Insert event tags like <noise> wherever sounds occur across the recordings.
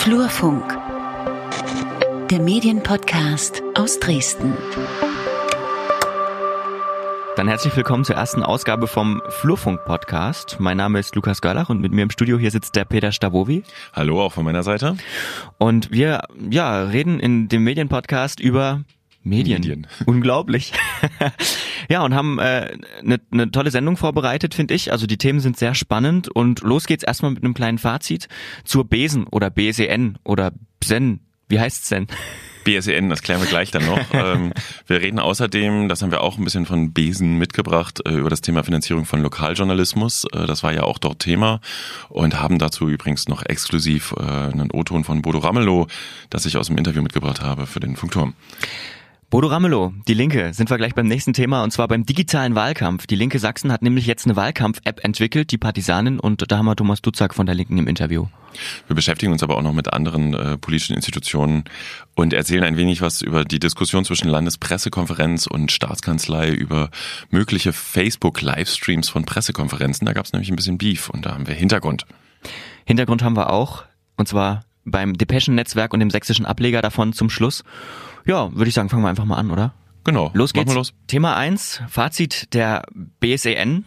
Flurfunk, der Medienpodcast aus Dresden. Dann herzlich willkommen zur ersten Ausgabe vom Flurfunk-Podcast. Mein Name ist Lukas Görlach und mit mir im Studio hier sitzt der Peter Stavovi. Hallo, auch von meiner Seite. Und wir ja, reden in dem Medienpodcast über Medien. Medien. <laughs> Unglaublich. <laughs> ja, und haben eine äh, ne, ne tolle Sendung vorbereitet, finde ich. Also die Themen sind sehr spannend und los geht's erstmal mit einem kleinen Fazit zur Besen oder BSEN oder BSEN. Wie heißt's denn? BSEN, <laughs> das klären wir gleich dann noch. ähm, wir reden außerdem, das haben wir auch ein bisschen von Besen mitgebracht, äh, über das Thema Finanzierung von Lokaljournalismus. Äh, das war ja auch dort Thema und haben dazu übrigens noch exklusiv äh, einen O-Ton von Bodo Ramelow, das ich aus dem Interview mitgebracht habe für den Funkturm. Bodo Ramelow, die Linke, sind wir gleich beim nächsten Thema und zwar beim digitalen Wahlkampf. Die Linke Sachsen hat nämlich jetzt eine Wahlkampf-App entwickelt, die Partisanen, und da haben wir Thomas Dutzak von der Linken im Interview. Wir beschäftigen uns aber auch noch mit anderen äh, politischen Institutionen und erzählen ein wenig was über die Diskussion zwischen Landespressekonferenz und Staatskanzlei über mögliche Facebook-Livestreams von Pressekonferenzen. Da gab es nämlich ein bisschen Beef und da haben wir Hintergrund. Hintergrund haben wir auch, und zwar beim Depeschen-Netzwerk und dem sächsischen Ableger davon zum Schluss. Ja, würde ich sagen, fangen wir einfach mal an, oder? Genau. Los geht's. Los. Thema eins: Fazit der BSEN,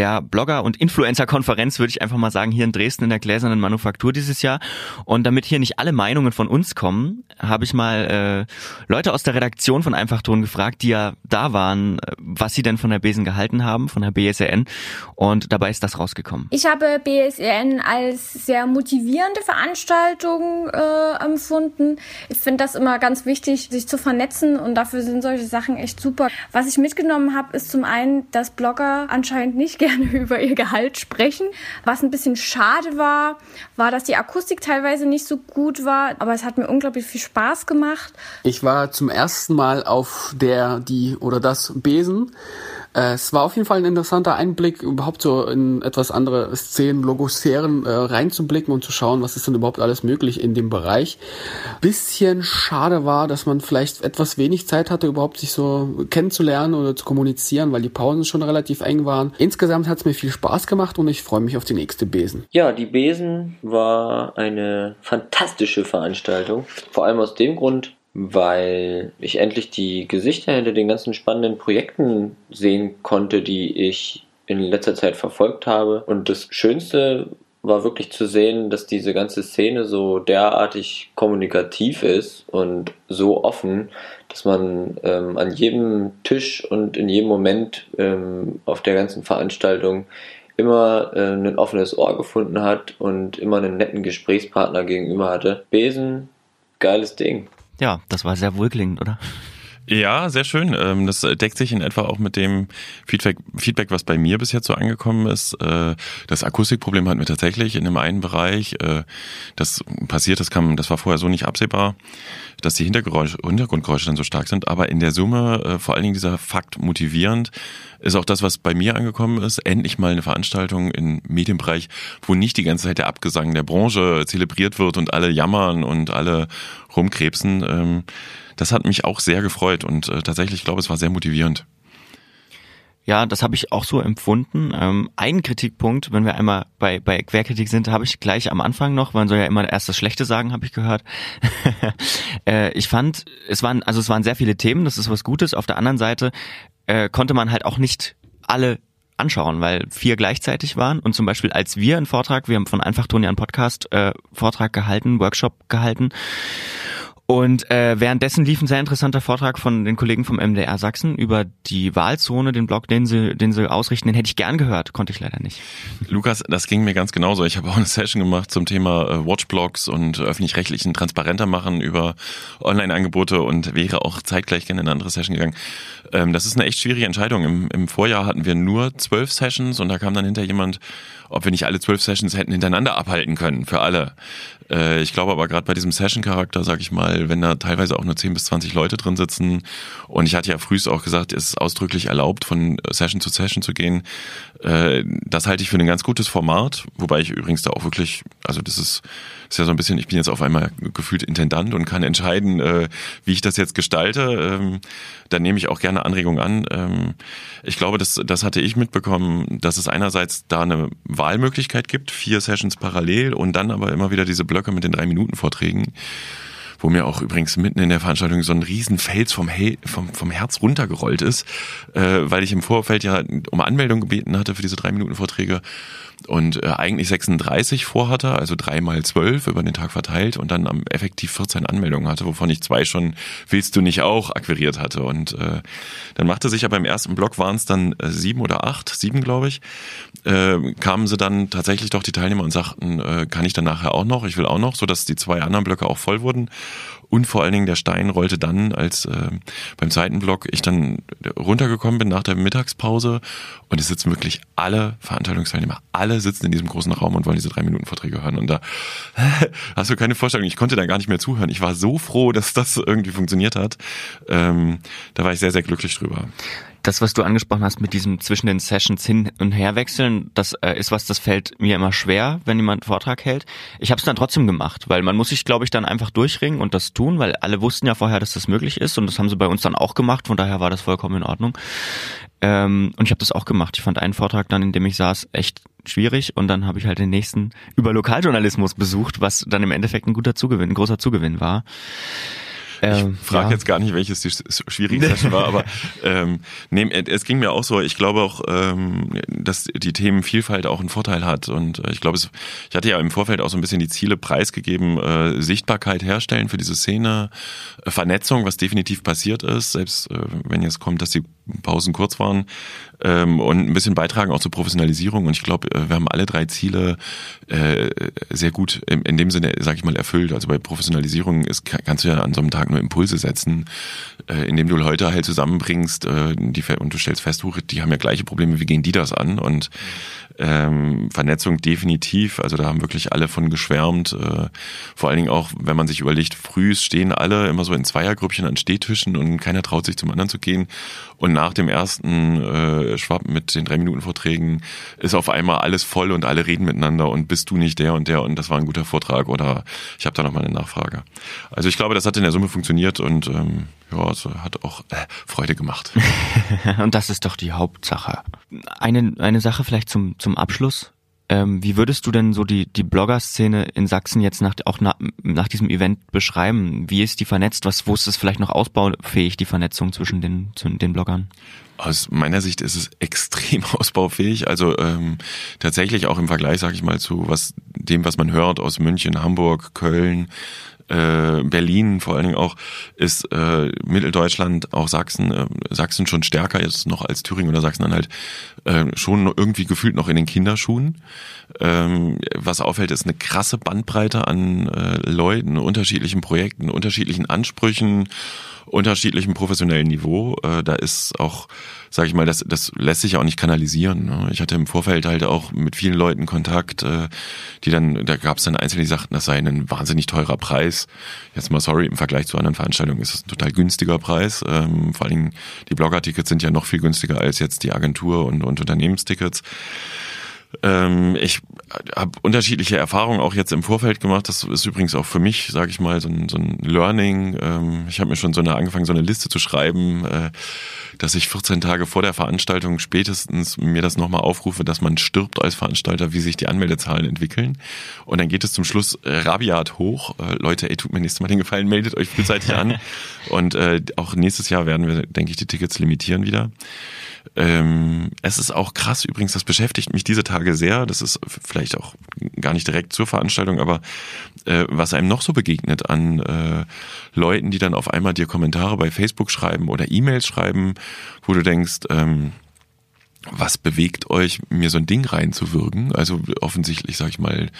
der Blogger- und Influencer-Konferenz, würde ich einfach mal sagen, hier in Dresden in der Gläsernen Manufaktur dieses Jahr. Und damit hier nicht alle Meinungen von uns kommen, habe ich mal äh, Leute aus der Redaktion von Einfachton gefragt, die ja da waren, äh, was sie denn von der Besen gehalten haben, von der BSEN. Und dabei ist das rausgekommen. Ich habe BSEN als sehr motivierende Veranstaltung äh, empfunden. Ich finde das immer ganz wichtig, sich zu vernetzen und dafür sind solche Sachen echt super. Was ich mitgenommen habe, ist zum einen, dass Blogger anscheinend nicht <laughs> gerne <laughs> über ihr Gehalt sprechen. Was ein bisschen schade war, war, dass die Akustik teilweise nicht so gut war, aber es hat mir unglaublich viel Spaß gemacht. Ich war zum ersten Mal auf der, die oder das Besen. Äh, es war auf jeden Fall ein interessanter Einblick, überhaupt so in etwas andere Szenen, Logosphären äh, reinzublicken und zu schauen, was ist denn überhaupt alles möglich in dem Bereich. Bisschen schade war, dass man vielleicht etwas wenig Zeit hatte, überhaupt sich so kennenzulernen oder zu kommunizieren, weil die Pausen schon relativ eng waren. Insgesamt hat es mir viel Spaß gemacht und ich freue mich auf die nächste Besen. Ja, die Besen war eine fantastische Veranstaltung. Vor allem aus dem Grund, weil ich endlich die Gesichter hinter den ganzen spannenden Projekten sehen konnte, die ich in letzter Zeit verfolgt habe. Und das Schönste war wirklich zu sehen, dass diese ganze Szene so derartig kommunikativ ist und so offen, dass man ähm, an jedem Tisch und in jedem Moment ähm, auf der ganzen Veranstaltung immer äh, ein offenes Ohr gefunden hat und immer einen netten Gesprächspartner gegenüber hatte. Besen, geiles Ding. Ja, das war sehr wohlklingend, oder? Ja, sehr schön. Ähm, das deckt sich in etwa auch mit dem Feedback, Feedback, was bei mir bis jetzt so angekommen ist. Äh, das Akustikproblem hatten wir tatsächlich in dem einen Bereich. Äh, das passiert, das kam, das war vorher so nicht absehbar, dass die Hintergrundgeräusche dann so stark sind. Aber in der Summe, äh, vor allen Dingen dieser Fakt motivierend, ist auch das, was bei mir angekommen ist. Endlich mal eine Veranstaltung im Medienbereich, wo nicht die ganze Zeit der Abgesang der Branche zelebriert wird und alle jammern und alle rumkrebsen. Das hat mich auch sehr gefreut und äh, tatsächlich, ich glaube, es war sehr motivierend. Ja, das habe ich auch so empfunden. Ähm, ein Kritikpunkt, wenn wir einmal bei, bei Querkritik sind, habe ich gleich am Anfang noch, man soll ja immer erst das Schlechte sagen, habe ich gehört. <laughs> äh, ich fand, es waren, also es waren sehr viele Themen, das ist was Gutes. Auf der anderen Seite äh, konnte man halt auch nicht alle anschauen, weil vier gleichzeitig waren und zum Beispiel als wir einen Vortrag, wir haben von Einfach Toni einen Podcast äh, Vortrag gehalten, Workshop gehalten und äh, währenddessen lief ein sehr interessanter Vortrag von den Kollegen vom MDR Sachsen über die Wahlzone, den Blog, den sie, den sie ausrichten. Den hätte ich gern gehört, konnte ich leider nicht. Lukas, das ging mir ganz genauso. Ich habe auch eine Session gemacht zum Thema äh, Watchblogs und öffentlich-rechtlichen transparenter machen über Online-Angebote und wäre auch zeitgleich gerne in eine andere Session gegangen. Ähm, das ist eine echt schwierige Entscheidung. Im, Im Vorjahr hatten wir nur zwölf Sessions und da kam dann hinter jemand, ob wir nicht alle zwölf Sessions hätten hintereinander abhalten können für alle. Äh, ich glaube aber gerade bei diesem Session-Charakter, sag ich mal, weil wenn da teilweise auch nur 10 bis 20 Leute drin sitzen und ich hatte ja frühest auch gesagt, es ist ausdrücklich erlaubt, von Session zu Session zu gehen, äh, das halte ich für ein ganz gutes Format, wobei ich übrigens da auch wirklich, also das ist, ist ja so ein bisschen, ich bin jetzt auf einmal gefühlt Intendant und kann entscheiden, äh, wie ich das jetzt gestalte. Ähm, da nehme ich auch gerne Anregungen an. Ähm, ich glaube, das, das hatte ich mitbekommen, dass es einerseits da eine Wahlmöglichkeit gibt, vier Sessions parallel und dann aber immer wieder diese Blöcke mit den drei Minuten Vorträgen wo mir auch übrigens mitten in der Veranstaltung so ein Riesenfels vom, He vom, vom Herz runtergerollt ist, äh, weil ich im Vorfeld ja um Anmeldung gebeten hatte für diese drei Minuten Vorträge und äh, eigentlich 36 vorhatte, also drei mal zwölf über den Tag verteilt und dann am effektiv 14 Anmeldungen hatte, wovon ich zwei schon willst du nicht auch akquiriert hatte. Und äh, dann machte sich aber im ersten Block waren es dann äh, sieben oder acht, sieben glaube ich, äh, kamen sie dann tatsächlich doch die Teilnehmer und sagten, äh, kann ich dann nachher auch noch, ich will auch noch, so dass die zwei anderen Blöcke auch voll wurden. Und vor allen Dingen der Stein rollte dann, als äh, beim zweiten Block ich dann runtergekommen bin nach der Mittagspause und es sitzen wirklich alle Veranstaltungsteilnehmer, alle sitzen in diesem großen Raum und wollen diese drei Minuten Vorträge hören. Und da <laughs> hast du keine Vorstellung, ich konnte da gar nicht mehr zuhören. Ich war so froh, dass das irgendwie funktioniert hat. Ähm, da war ich sehr, sehr glücklich drüber. Das, was du angesprochen hast mit diesem zwischen den Sessions hin und her wechseln, das äh, ist was, das fällt mir immer schwer, wenn jemand einen Vortrag hält. Ich habe es dann trotzdem gemacht, weil man muss sich, glaube ich, dann einfach durchringen und das tun, weil alle wussten ja vorher, dass das möglich ist und das haben sie bei uns dann auch gemacht, von daher war das vollkommen in Ordnung. Ähm, und ich habe das auch gemacht. Ich fand einen Vortrag dann, in dem ich saß, echt schwierig und dann habe ich halt den nächsten über Lokaljournalismus besucht, was dann im Endeffekt ein guter Zugewinn, ein großer Zugewinn war. Ähm, ich frage ja. jetzt gar nicht, welches die schwierige Session war, aber ähm, nee, es ging mir auch so. Ich glaube auch, ähm, dass die Themenvielfalt auch einen Vorteil hat. Und äh, ich glaube, es, ich hatte ja im Vorfeld auch so ein bisschen die Ziele preisgegeben, äh, Sichtbarkeit herstellen für diese Szene, äh, Vernetzung, was definitiv passiert ist, selbst äh, wenn jetzt kommt, dass die Pausen kurz waren, ähm, und ein bisschen beitragen auch zur Professionalisierung. Und ich glaube, äh, wir haben alle drei Ziele äh, sehr gut in, in dem Sinne, sag ich mal, erfüllt. Also bei Professionalisierung ist, kannst du ja an so einem Tag nur Impulse setzen, äh, indem du Leute halt zusammenbringst äh, die, und du stellst fest, die haben ja gleiche Probleme, wie gehen die das an? Und ähm, Vernetzung definitiv, also da haben wirklich alle von geschwärmt. Äh, vor allen Dingen auch, wenn man sich überlegt, früh stehen alle immer so in Zweiergrüppchen an Stehtischen und keiner traut sich zum anderen zu gehen. Und nach dem ersten äh, Schwab mit den drei Minuten Vorträgen ist auf einmal alles voll und alle reden miteinander und bist du nicht der und der und das war ein guter Vortrag oder ich habe da noch mal eine Nachfrage. Also ich glaube, das hat in der Summe funktioniert und ähm, ja, es hat auch äh, Freude gemacht. <laughs> und das ist doch die Hauptsache. Eine, eine Sache vielleicht zum, zum Abschluss. Ähm, wie würdest du denn so die, die Blogger-Szene in Sachsen jetzt nach, auch nach, nach diesem Event beschreiben? Wie ist die vernetzt? Was, wo ist es vielleicht noch ausbaufähig, die Vernetzung zwischen den, zwischen den Bloggern? Aus meiner Sicht ist es <laughs> extrem ausbaufähig. Also ähm, tatsächlich auch im Vergleich, sage ich mal, zu was dem, was man hört aus München, Hamburg, Köln, äh, Berlin vor allen Dingen auch, ist äh, Mitteldeutschland, auch Sachsen, äh, Sachsen schon stärker jetzt noch als Thüringen oder Sachsen-Anhalt, äh, schon irgendwie gefühlt noch in den Kinderschuhen. Ähm, was auffällt, ist eine krasse Bandbreite an äh, Leuten, unterschiedlichen Projekten, unterschiedlichen Ansprüchen, unterschiedlichem professionellen Niveau. Äh, da ist auch sage ich mal, das, das lässt sich auch nicht kanalisieren. Ne? Ich hatte im Vorfeld halt auch mit vielen Leuten Kontakt, äh, die dann, da gab es dann Einzelne, die sagten, das sei ein wahnsinnig teurer Preis. Jetzt mal sorry, im Vergleich zu anderen Veranstaltungen ist es ein total günstiger Preis. Ähm, vor allen Dingen die Blogger-Tickets sind ja noch viel günstiger als jetzt die Agentur- und, und Unternehmenstickets. Ähm, ich habe unterschiedliche Erfahrungen auch jetzt im Vorfeld gemacht. Das ist übrigens auch für mich, sage ich mal, so ein, so ein Learning. Ähm, ich habe mir schon so eine angefangen, so eine Liste zu schreiben, äh, dass ich 14 Tage vor der Veranstaltung spätestens mir das nochmal aufrufe, dass man stirbt als Veranstalter, wie sich die Anmeldezahlen entwickeln. Und dann geht es zum Schluss äh, rabiat hoch. Äh, Leute, ey, tut mir nächstes Mal den Gefallen, meldet euch frühzeitig an. <laughs> Und äh, auch nächstes Jahr werden wir, denke ich, die Tickets limitieren wieder. Ähm, es ist auch krass übrigens, das beschäftigt mich diese Tage sehr. Das ist vielleicht auch gar nicht direkt zur Veranstaltung, aber äh, was einem noch so begegnet an äh, Leuten, die dann auf einmal dir Kommentare bei Facebook schreiben oder E-Mails schreiben, wo du denkst, ähm, was bewegt euch, mir so ein Ding reinzuwirken? Also offensichtlich, sag ich mal,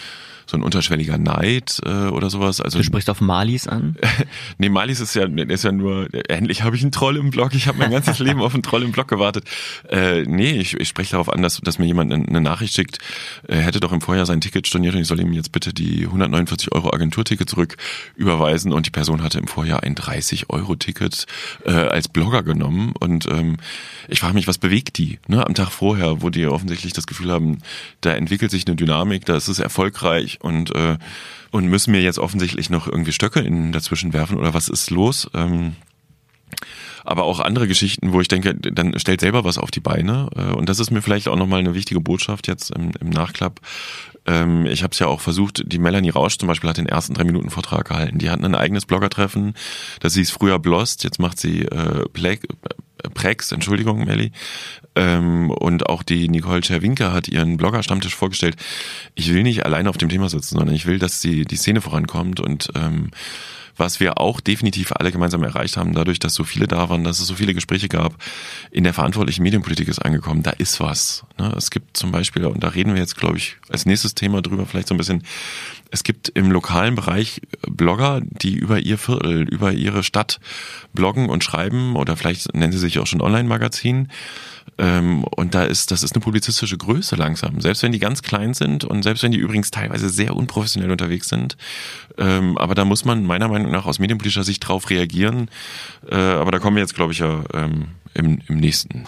so ein unterschwelliger Neid äh, oder sowas. Also du sprichst auf Malis an? <laughs> nee, Malis ist ja ist ja nur endlich habe ich einen Troll im Blog. Ich habe mein ganzes <laughs> Leben auf einen Troll im Blog gewartet. Äh, nee, ich, ich spreche darauf an, dass, dass mir jemand eine, Nachricht schickt. Er hätte doch im Vorjahr sein Ticket storniert und ich soll ihm jetzt bitte die 149 Euro Agenturticket zurück überweisen und die Person hatte im Vorjahr ein 30 Euro Ticket äh, als Blogger genommen und ähm, ich frage mich, was bewegt die? Ne? Am Tag vorher, wo die offensichtlich das Gefühl haben, da entwickelt sich eine Dynamik, da ist es erfolgreich und äh, und müssen mir jetzt offensichtlich noch irgendwie Stöcke in dazwischen werfen oder was ist los? Ähm, aber auch andere Geschichten, wo ich denke, dann stellt selber was auf die Beine. Äh, und das ist mir vielleicht auch nochmal eine wichtige Botschaft jetzt im, im Nachklapp. Ähm, ich habe es ja auch versucht, die Melanie Rausch zum Beispiel hat den ersten drei Minuten Vortrag gehalten. Die hatten ein eigenes Bloggertreffen. Das hieß früher Blost, jetzt macht sie äh, Plague, Prex, Entschuldigung, Melli. Ähm, und auch die Nicole Czerwinke hat ihren Blogger-Stammtisch vorgestellt. Ich will nicht alleine auf dem Thema sitzen, sondern ich will, dass die, die Szene vorankommt und ähm, was wir auch definitiv alle gemeinsam erreicht haben, dadurch, dass so viele da waren, dass es so viele Gespräche gab, in der verantwortlichen Medienpolitik ist angekommen, da ist was. Ne? Es gibt zum Beispiel, und da reden wir jetzt, glaube ich, als nächstes Thema drüber, vielleicht so ein bisschen, es gibt im lokalen Bereich Blogger, die über ihr Viertel, über ihre Stadt bloggen und schreiben oder vielleicht nennen sie sich auch schon Online-Magazin. Ähm, und da ist, das ist eine publizistische Größe langsam. Selbst wenn die ganz klein sind und selbst wenn die übrigens teilweise sehr unprofessionell unterwegs sind. Ähm, aber da muss man meiner Meinung nach aus medienpolitischer Sicht drauf reagieren. Äh, aber da kommen wir jetzt, glaube ich, ja ähm, im, im nächsten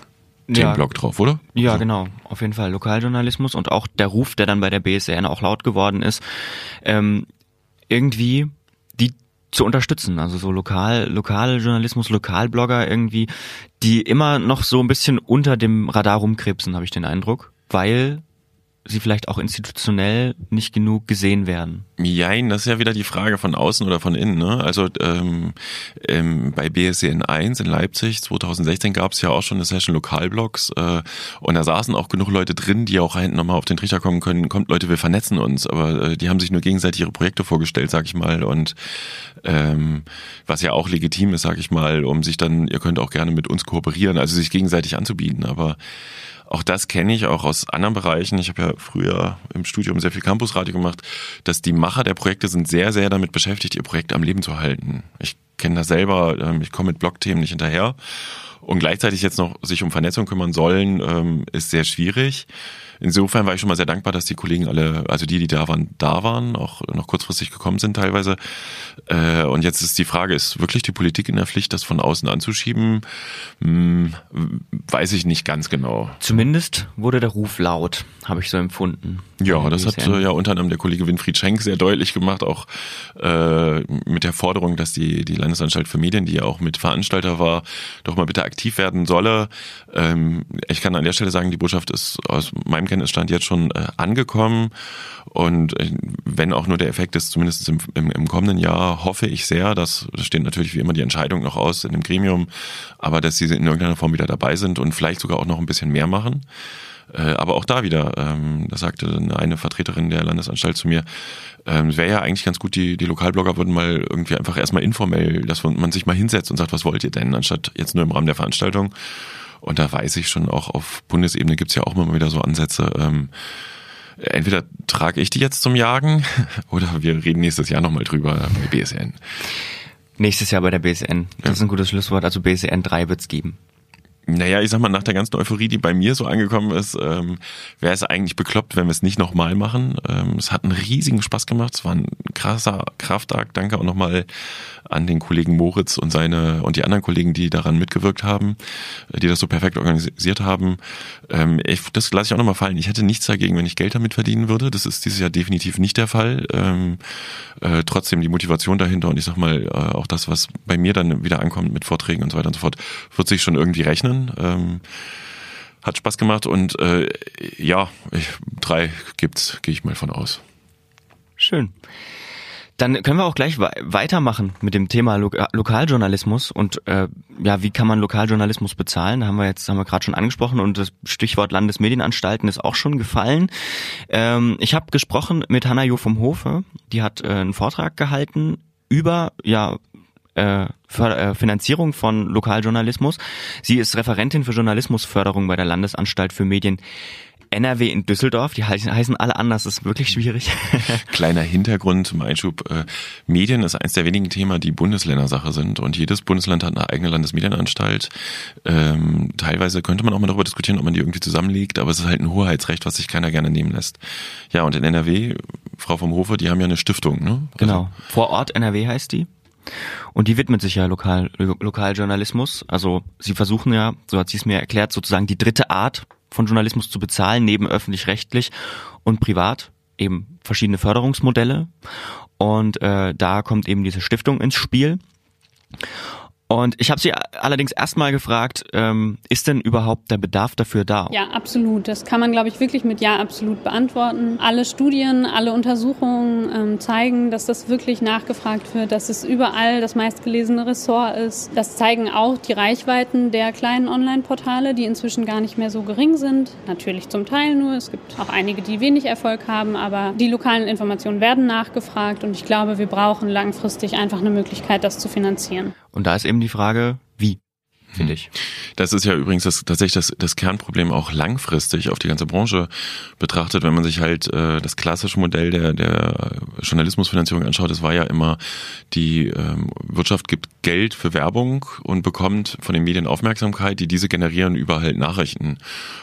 Themenblock drauf, oder? Ja, also. genau. Auf jeden Fall Lokaljournalismus und auch der Ruf, der dann bei der BSN auch laut geworden ist, ähm, irgendwie die zu unterstützen. Also so lokal, lokale Journalismus, Lokalblogger irgendwie, die immer noch so ein bisschen unter dem Radar rumkrebsen, habe ich den Eindruck, weil sie vielleicht auch institutionell nicht genug gesehen werden. Jein, das ist ja wieder die Frage von außen oder von innen. Ne? Also ähm, ähm, bei BSCN 1 in Leipzig 2016 gab es ja auch schon eine Session Lokalblogs äh, und da saßen auch genug Leute drin, die auch hinten nochmal auf den Trichter kommen können. Kommt Leute, wir vernetzen uns, aber äh, die haben sich nur gegenseitig ihre Projekte vorgestellt, sag ich mal. Und ähm, was ja auch legitim ist, sag ich mal, um sich dann, ihr könnt auch gerne mit uns kooperieren, also sich gegenseitig anzubieten. Aber auch das kenne ich auch aus anderen Bereichen. Ich habe ja früher im Studium sehr viel Campusradio gemacht, dass die Macher der Projekte sind sehr, sehr damit beschäftigt, ihr Projekt am Leben zu halten. Ich kenne das selber, ähm, ich komme mit Blogthemen nicht hinterher. Und gleichzeitig jetzt noch sich um Vernetzung kümmern sollen, ähm, ist sehr schwierig. Insofern war ich schon mal sehr dankbar, dass die Kollegen alle, also die, die da waren, da waren, auch noch kurzfristig gekommen sind teilweise. Äh, und jetzt ist die Frage, ist wirklich die Politik in der Pflicht, das von außen anzuschieben? Hm, weiß ich nicht ganz genau. Zumindest wurde der Ruf laut, habe ich so empfunden. Ja, das hat ja unter anderem der Kollege Winfried Schenk sehr deutlich gemacht, auch äh, mit der Forderung, dass die, die Landesanstalt für Medien, die ja auch mit Veranstalter war, doch mal bitte aktiv werden solle. Ähm, ich kann an der Stelle sagen, die Botschaft ist aus meinem Kenntnisstand jetzt schon äh, angekommen. Und äh, wenn auch nur der Effekt ist, zumindest im, im, im kommenden Jahr, hoffe ich sehr, dass, das steht natürlich wie immer die Entscheidung noch aus in dem Gremium, aber dass sie in irgendeiner Form wieder dabei sind und vielleicht sogar auch noch ein bisschen mehr machen. Äh, aber auch da wieder, ähm, da sagte eine Vertreterin der Landesanstalt zu mir, ähm, wäre ja eigentlich ganz gut, die, die Lokalblogger würden mal irgendwie einfach erstmal informell, dass man sich mal hinsetzt und sagt, was wollt ihr denn, anstatt jetzt nur im Rahmen der Veranstaltung. Und da weiß ich schon, auch auf Bundesebene gibt's ja auch immer wieder so Ansätze. Ähm, entweder trage ich die jetzt zum Jagen <laughs> oder wir reden nächstes Jahr nochmal drüber bei BSN. Nächstes Jahr bei der BSN. Das ja. ist ein gutes Schlusswort. Also BSN 3 wird's geben. Naja, ich sag mal, nach der ganzen Euphorie, die bei mir so angekommen ist, ähm, wäre es eigentlich bekloppt, wenn wir es nicht nochmal machen. Ähm, es hat einen riesigen Spaß gemacht. Es war ein krasser Kraftakt. Danke auch nochmal an den Kollegen Moritz und seine und die anderen Kollegen, die daran mitgewirkt haben, die das so perfekt organisiert haben. Ähm, ich, das lasse ich auch nochmal fallen. Ich hätte nichts dagegen, wenn ich Geld damit verdienen würde. Das ist dieses Jahr definitiv nicht der Fall. Ähm, äh, trotzdem die Motivation dahinter und ich sag mal, äh, auch das, was bei mir dann wieder ankommt mit Vorträgen und so weiter und so fort, wird sich schon irgendwie rechnen. Ähm, hat Spaß gemacht und äh, ja, ich, drei gibt's, gehe ich mal von aus. Schön. Dann können wir auch gleich weitermachen mit dem Thema Lo Lokaljournalismus und äh, ja, wie kann man Lokaljournalismus bezahlen? Da haben wir jetzt haben wir gerade schon angesprochen und das Stichwort Landesmedienanstalten ist auch schon gefallen. Ähm, ich habe gesprochen mit Hanna Jo vom Hofe, die hat äh, einen Vortrag gehalten über ja äh, äh, Finanzierung von Lokaljournalismus. Sie ist Referentin für Journalismusförderung bei der Landesanstalt für Medien NRW in Düsseldorf, die heißen, alle anders, das ist wirklich schwierig. <laughs> Kleiner Hintergrund zum Einschub. Äh, Medien ist eines der wenigen Themen, die Bundesländersache sind und jedes Bundesland hat eine eigene Landesmedienanstalt. Ähm, teilweise könnte man auch mal darüber diskutieren, ob man die irgendwie zusammenlegt, aber es ist halt ein Hoheitsrecht, was sich keiner gerne nehmen lässt. Ja, und in NRW, Frau vom Hofe, die haben ja eine Stiftung, ne? Genau. Vor Ort NRW heißt die. Und die widmet sich ja Lokal, Lokaljournalismus. Also sie versuchen ja, so hat sie es mir erklärt, sozusagen die dritte Art von Journalismus zu bezahlen, neben öffentlich-rechtlich und privat, eben verschiedene Förderungsmodelle. Und äh, da kommt eben diese Stiftung ins Spiel. Und ich habe sie allerdings erstmal gefragt, ähm, ist denn überhaupt der Bedarf dafür da? Ja, absolut. Das kann man, glaube ich, wirklich mit Ja absolut beantworten. Alle Studien, alle Untersuchungen ähm, zeigen, dass das wirklich nachgefragt wird, dass es überall das meistgelesene Ressort ist. Das zeigen auch die Reichweiten der kleinen Online-Portale, die inzwischen gar nicht mehr so gering sind. Natürlich zum Teil nur. Es gibt auch einige, die wenig Erfolg haben, aber die lokalen Informationen werden nachgefragt und ich glaube, wir brauchen langfristig einfach eine Möglichkeit, das zu finanzieren. Und da ist eben die Frage, wie? finde ich. Das ist ja übrigens das, tatsächlich das, das Kernproblem auch langfristig auf die ganze Branche betrachtet, wenn man sich halt äh, das klassische Modell der, der Journalismusfinanzierung anschaut, das war ja immer, die ähm, Wirtschaft gibt Geld für Werbung und bekommt von den Medien Aufmerksamkeit, die diese generieren über halt Nachrichten.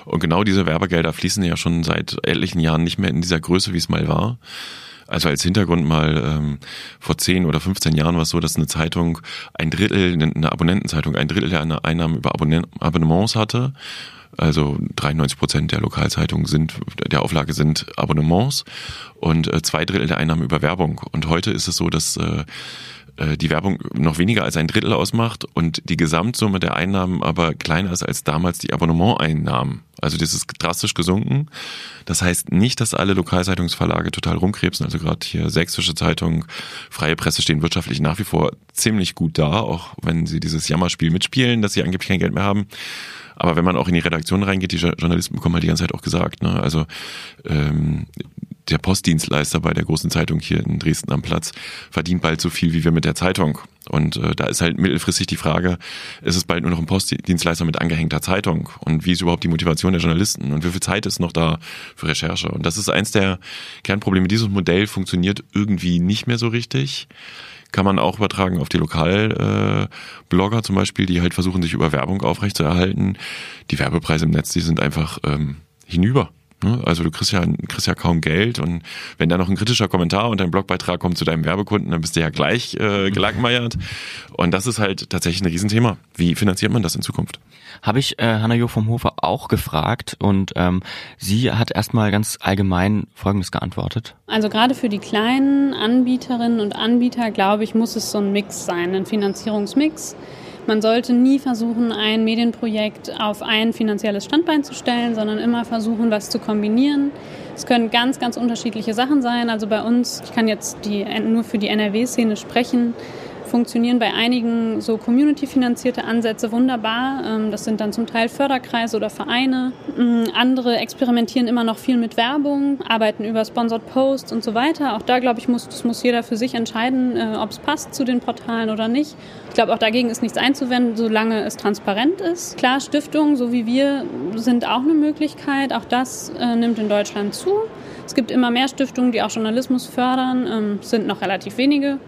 Und genau diese Werbegelder fließen ja schon seit etlichen Jahren nicht mehr in dieser Größe, wie es mal war. Also als Hintergrund mal, ähm, vor 10 oder 15 Jahren war es so, dass eine Zeitung ein Drittel, eine Abonnentenzeitung ein Drittel der Einnahmen über Abonnements hatte. Also 93 Prozent der Lokalzeitungen sind, der Auflage sind Abonnements und äh, zwei Drittel der Einnahmen über Werbung. Und heute ist es so, dass äh, die Werbung noch weniger als ein Drittel ausmacht und die Gesamtsumme der Einnahmen aber kleiner ist als damals die Abonnementeinnahmen. Also das ist drastisch gesunken. Das heißt nicht, dass alle Lokalzeitungsverlage total rumkrebsen. Also gerade hier Sächsische Zeitung, Freie Presse stehen wirtschaftlich nach wie vor ziemlich gut da, auch wenn sie dieses Jammerspiel mitspielen, dass sie angeblich kein Geld mehr haben. Aber wenn man auch in die Redaktion reingeht, die Journalisten bekommen halt die ganze Zeit auch gesagt, ne? also ähm, der Postdienstleister bei der großen Zeitung hier in Dresden am Platz verdient bald so viel wie wir mit der Zeitung. Und äh, da ist halt mittelfristig die Frage, ist es bald nur noch ein Postdienstleister mit angehängter Zeitung? Und wie ist überhaupt die Motivation der Journalisten? Und wie viel Zeit ist noch da für Recherche? Und das ist eins der Kernprobleme. Dieses Modell funktioniert irgendwie nicht mehr so richtig kann man auch übertragen auf die Lokalblogger äh, zum Beispiel, die halt versuchen, sich über Werbung aufrechtzuerhalten. Die Werbepreise im Netz, die sind einfach ähm, hinüber. Ne? Also du kriegst ja, kriegst ja kaum Geld und wenn da noch ein kritischer Kommentar und ein Blogbeitrag kommt zu deinem Werbekunden, dann bist du ja gleich äh, gelangmeiert. Und das ist halt tatsächlich ein Riesenthema. Wie finanziert man das in Zukunft? Habe ich äh, Hanna Jo vom Hofer auch gefragt und ähm, sie hat erstmal ganz allgemein Folgendes geantwortet. Also gerade für die kleinen Anbieterinnen und Anbieter, glaube ich, muss es so ein Mix sein, ein Finanzierungsmix man sollte nie versuchen, ein Medienprojekt auf ein finanzielles Standbein zu stellen, sondern immer versuchen, was zu kombinieren. Es können ganz, ganz unterschiedliche Sachen sein. Also bei uns, ich kann jetzt die, nur für die NRW-Szene sprechen, funktionieren bei einigen so community-finanzierte Ansätze wunderbar. Ähm, das sind dann zum Teil Förderkreise oder Vereine. Mm, andere experimentieren immer noch viel mit Werbung, arbeiten über Sponsored Posts und so weiter. Auch da, glaube ich, muss, das muss jeder für sich entscheiden, äh, ob es passt zu den Portalen oder nicht. Ich glaube, auch dagegen ist nichts einzuwenden, solange es transparent ist. Klar, Stiftungen, so wie wir, sind auch eine Möglichkeit. Auch das äh, nimmt in Deutschland zu. Es gibt immer mehr Stiftungen, die auch Journalismus fördern, ähm, sind noch relativ wenige.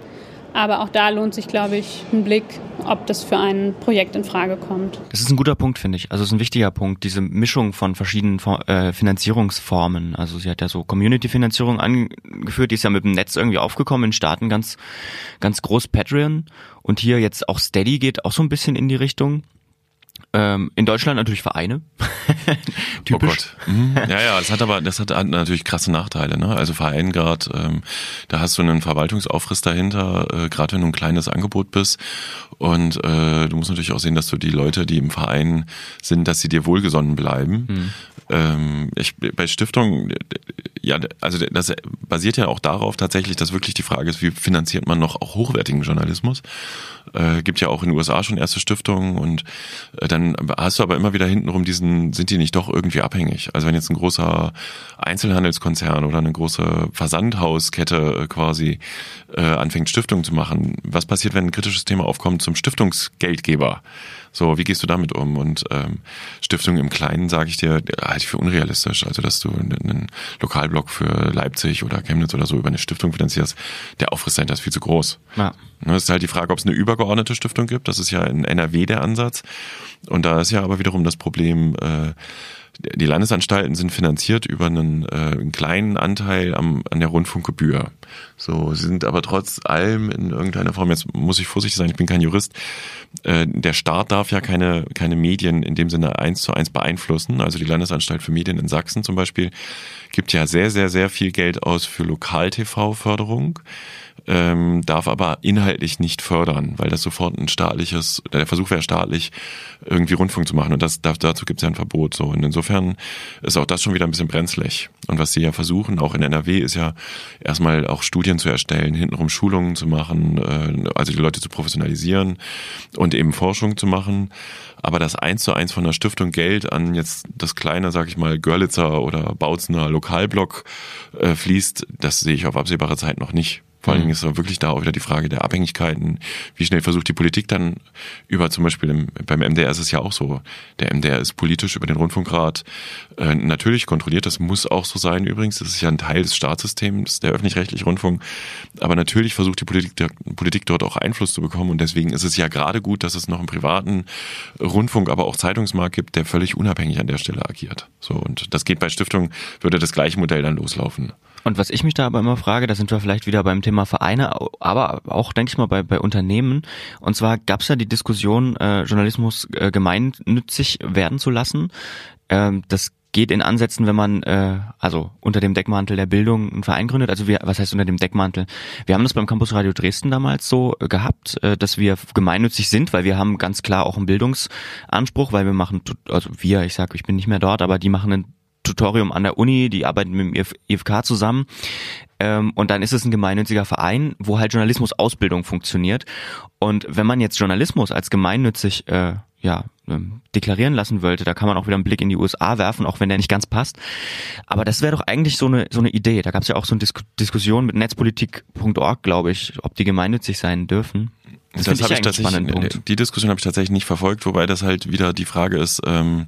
Aber auch da lohnt sich, glaube ich, ein Blick, ob das für ein Projekt in Frage kommt. Das ist ein guter Punkt, finde ich. Also es ist ein wichtiger Punkt, diese Mischung von verschiedenen äh, Finanzierungsformen. Also sie hat ja so Community-Finanzierung angeführt, die ist ja mit dem Netz irgendwie aufgekommen in Staaten ganz, ganz groß Patreon. Und hier jetzt auch Steady geht auch so ein bisschen in die Richtung. Ähm, in Deutschland natürlich Vereine. <laughs> Typisch. Oh Gott. Mhm. Ja, ja, das hat aber, das hat natürlich krasse Nachteile. Ne? Also Verein gerade, ähm, da hast du einen Verwaltungsaufriss dahinter, äh, gerade wenn du ein kleines Angebot bist. Und äh, du musst natürlich auch sehen, dass du die Leute, die im Verein sind, dass sie dir wohlgesonnen bleiben. Mhm. Ähm, ich, bei Stiftungen, ja, also das basiert ja auch darauf tatsächlich, dass wirklich die Frage ist, wie finanziert man noch auch hochwertigen Journalismus? Äh, gibt ja auch in den USA schon erste Stiftungen und äh, dann hast du aber immer wieder hintenrum diesen, sind die nicht doch irgendwie abhängig? Also wenn jetzt ein großer Einzelhandelskonzern oder eine große Versandhauskette äh, quasi äh, anfängt, Stiftungen zu machen, was passiert, wenn ein kritisches Thema aufkommt zum Stiftungsgeldgeber? So, wie gehst du damit um? Und ähm, Stiftung im Kleinen, sage ich dir, halte ich für unrealistisch. Also, dass du einen Lokalblock für Leipzig oder Chemnitz oder so über eine Stiftung finanzierst, der Aufriss dahinter ist viel zu groß. Ja. Das ne, ist halt die Frage, ob es eine übergeordnete Stiftung gibt. Das ist ja in NRW der Ansatz. Und da ist ja aber wiederum das Problem, äh, die Landesanstalten sind finanziert über einen, äh, einen kleinen Anteil am, an der Rundfunkgebühr. So, sie sind aber trotz allem in irgendeiner Form, jetzt muss ich vorsichtig sein, ich bin kein Jurist, äh, der Staat darf ja keine, keine Medien in dem Sinne eins zu eins beeinflussen. Also die Landesanstalt für Medien in Sachsen zum Beispiel gibt ja sehr, sehr, sehr viel Geld aus für Lokal-TV-Förderung ähm, darf aber inhaltlich nicht fördern, weil das sofort ein staatliches, der Versuch wäre staatlich, irgendwie Rundfunk zu machen. Und das, dazu gibt es ja ein Verbot. So. Und insofern ist auch das schon wieder ein bisschen brenzlig. Und was sie ja versuchen, auch in NRW, ist ja erstmal auch Studien zu erstellen, hintenrum Schulungen zu machen, äh, also die Leute zu professionalisieren und eben Forschung zu machen. Aber das eins zu eins von der Stiftung Geld an jetzt das kleine, sag ich mal, Görlitzer oder Bautzener Lokalblock äh, fließt, das sehe ich auf absehbare Zeit noch nicht. Vor allen Dingen ist aber wirklich da auch wieder die Frage der Abhängigkeiten. Wie schnell versucht die Politik dann über zum Beispiel im, beim MDR ist es ja auch so. Der MDR ist politisch über den Rundfunkrat äh, natürlich kontrolliert. Das muss auch so sein übrigens. Das ist ja ein Teil des Staatssystems, der öffentlich-rechtliche Rundfunk. Aber natürlich versucht die Politik, der, Politik dort auch Einfluss zu bekommen. Und deswegen ist es ja gerade gut, dass es noch einen privaten Rundfunk, aber auch Zeitungsmarkt gibt, der völlig unabhängig an der Stelle agiert. So und das geht bei Stiftungen würde das gleiche Modell dann loslaufen. Und was ich mich da aber immer frage, da sind wir vielleicht wieder beim Thema Vereine, aber auch, denke ich mal, bei, bei Unternehmen. Und zwar gab es ja die Diskussion, äh, Journalismus äh, gemeinnützig werden zu lassen. Ähm, das geht in Ansätzen, wenn man äh, also unter dem Deckmantel der Bildung einen Verein gründet. Also wir, was heißt unter dem Deckmantel? Wir haben das beim Campus Radio Dresden damals so äh, gehabt, äh, dass wir gemeinnützig sind, weil wir haben ganz klar auch einen Bildungsanspruch, weil wir machen, also wir, ich sage, ich bin nicht mehr dort, aber die machen einen Tutorium an der Uni, die arbeiten mit dem IFK zusammen. Ähm, und dann ist es ein gemeinnütziger Verein, wo halt Journalismus-Ausbildung funktioniert. Und wenn man jetzt Journalismus als gemeinnützig äh, ja, ähm, deklarieren lassen wollte, da kann man auch wieder einen Blick in die USA werfen, auch wenn der nicht ganz passt. Aber das wäre doch eigentlich so eine so eine Idee. Da gab es ja auch so eine Dis Diskussion mit netzpolitik.org, glaube ich, ob die gemeinnützig sein dürfen. Das, das habe ich tatsächlich, die Diskussion habe ich tatsächlich nicht verfolgt, wobei das halt wieder die Frage ist, ähm,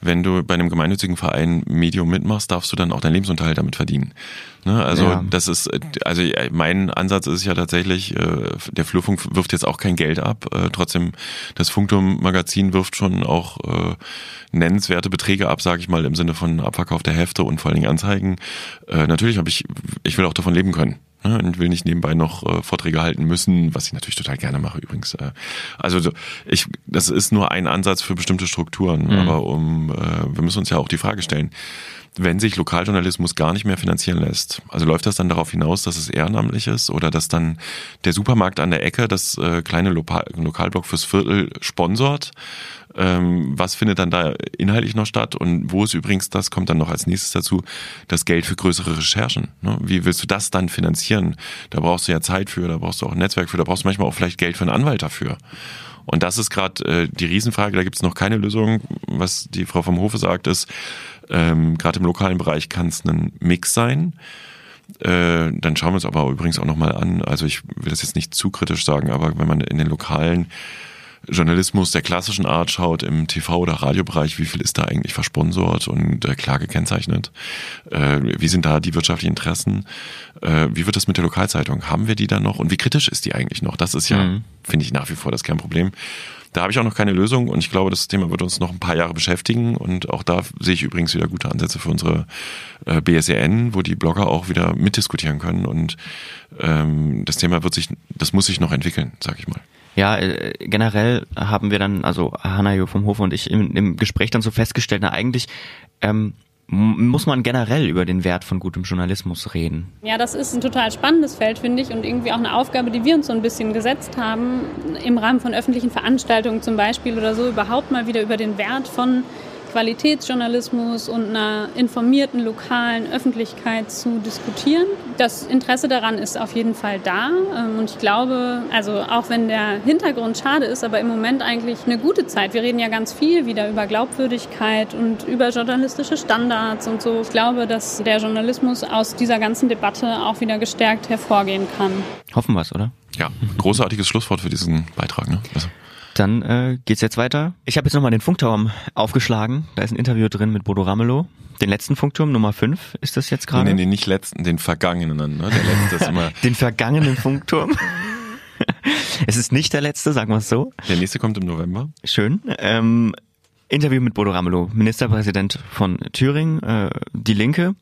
wenn du bei einem gemeinnützigen Verein Medium mitmachst, darfst du dann auch deinen Lebensunterhalt damit verdienen. Ne? Also ja. das ist, also mein Ansatz ist ja tatsächlich, äh, der Flurfunk wirft jetzt auch kein Geld ab, äh, trotzdem das Funkturm-Magazin wirft schon auch äh, nennenswerte Beträge ab, sage ich mal, im Sinne von Abverkauf der Hefte und vor allen Dingen Anzeigen. Äh, natürlich habe ich, ich will auch davon leben können. Und will nicht nebenbei noch äh, Vorträge halten müssen, was ich natürlich total gerne mache übrigens. Äh, also ich, das ist nur ein Ansatz für bestimmte Strukturen, mhm. aber um, äh, wir müssen uns ja auch die Frage stellen, wenn sich Lokaljournalismus gar nicht mehr finanzieren lässt, also läuft das dann darauf hinaus, dass es ehrenamtlich ist oder dass dann der Supermarkt an der Ecke das äh, kleine Lokal Lokalblock fürs Viertel sponsort? Ähm, was findet dann da inhaltlich noch statt? Und wo ist übrigens, das kommt dann noch als nächstes dazu, das Geld für größere Recherchen? Ne? Wie willst du das dann finanzieren? Da brauchst du ja Zeit für, da brauchst du auch ein Netzwerk für, da brauchst du manchmal auch vielleicht Geld für einen Anwalt dafür. Und das ist gerade äh, die Riesenfrage, da gibt es noch keine Lösung. Was die Frau vom Hofe sagt, ist, ähm, gerade im lokalen Bereich kann es ein Mix sein. Äh, dann schauen wir uns aber übrigens auch nochmal an. Also ich will das jetzt nicht zu kritisch sagen, aber wenn man in den lokalen Journalismus der klassischen Art schaut, im TV- oder Radiobereich, wie viel ist da eigentlich versponsort und äh, klar gekennzeichnet? Äh, wie sind da die wirtschaftlichen Interessen? Äh, wie wird das mit der Lokalzeitung? Haben wir die da noch? Und wie kritisch ist die eigentlich noch? Das ist ja, mhm. finde ich, nach wie vor das Kernproblem. Da habe ich auch noch keine Lösung und ich glaube, das Thema wird uns noch ein paar Jahre beschäftigen und auch da sehe ich übrigens wieder gute Ansätze für unsere äh, BSEN, wo die Blogger auch wieder mitdiskutieren können und ähm, das Thema wird sich, das muss sich noch entwickeln, sag ich mal. Ja, äh, generell haben wir dann, also Hanayo vom Hofe und ich im, im Gespräch dann so festgestellt, na eigentlich ähm, muss man generell über den Wert von gutem Journalismus reden. Ja, das ist ein total spannendes Feld, finde ich, und irgendwie auch eine Aufgabe, die wir uns so ein bisschen gesetzt haben, im Rahmen von öffentlichen Veranstaltungen zum Beispiel oder so, überhaupt mal wieder über den Wert von Qualitätsjournalismus und einer informierten lokalen Öffentlichkeit zu diskutieren. Das Interesse daran ist auf jeden Fall da ähm, und ich glaube, also auch wenn der Hintergrund schade ist, aber im Moment eigentlich eine gute Zeit. Wir reden ja ganz viel wieder über Glaubwürdigkeit und über journalistische Standards und so. Ich glaube, dass der Journalismus aus dieser ganzen Debatte auch wieder gestärkt hervorgehen kann. Hoffen wir es, oder? Ja, großartiges Schlusswort für diesen Beitrag. Ne? Also. Dann äh, geht's jetzt weiter. Ich habe jetzt nochmal den Funkturm aufgeschlagen. Da ist ein Interview drin mit Bodo Ramelow. Den letzten Funkturm, Nummer 5, ist das jetzt gerade? Nee, nee, nicht letzten, den vergangenen. Ne? Der letzte ist immer. <laughs> den vergangenen Funkturm. <laughs> es ist nicht der letzte, sagen wir es so. Der nächste kommt im November. Schön. Ähm, Interview mit Bodo Ramelow, Ministerpräsident von Thüringen, äh, die Linke.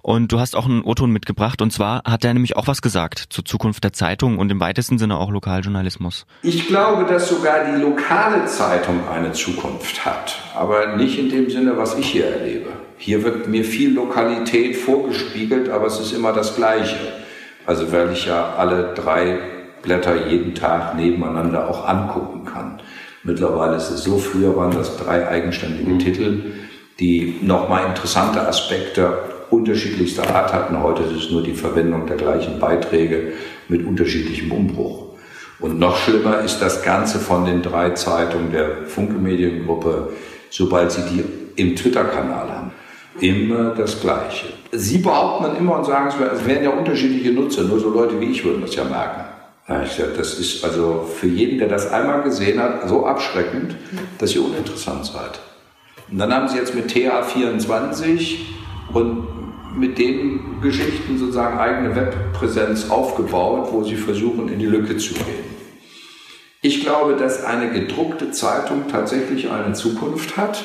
Und du hast auch einen O-Ton mitgebracht. Und zwar hat er nämlich auch was gesagt zur Zukunft der Zeitung und im weitesten Sinne auch Lokaljournalismus. Ich glaube, dass sogar die lokale Zeitung eine Zukunft hat. Aber nicht in dem Sinne, was ich hier erlebe. Hier wird mir viel Lokalität vorgespiegelt, aber es ist immer das Gleiche. Also weil ich ja alle drei Blätter jeden Tag nebeneinander auch angucken kann. Mittlerweile ist es so, früher waren das drei eigenständige mhm. Titel, die nochmal interessante Aspekte unterschiedlichster Art hatten. Heute ist es nur die Verwendung der gleichen Beiträge mit unterschiedlichem Umbruch. Und noch schlimmer ist das Ganze von den drei Zeitungen der Funke Mediengruppe, sobald sie die im Twitter-Kanal haben. Immer das Gleiche. Sie behaupten dann immer und sagen, es wären ja unterschiedliche Nutzer, nur so Leute wie ich würden das ja merken. Ja, ich sag, das ist also für jeden, der das einmal gesehen hat, so abschreckend, dass ihr uninteressant seid. Und dann haben sie jetzt mit TA24 und mit den Geschichten sozusagen eigene Webpräsenz aufgebaut, wo sie versuchen, in die Lücke zu gehen. Ich glaube, dass eine gedruckte Zeitung tatsächlich eine Zukunft hat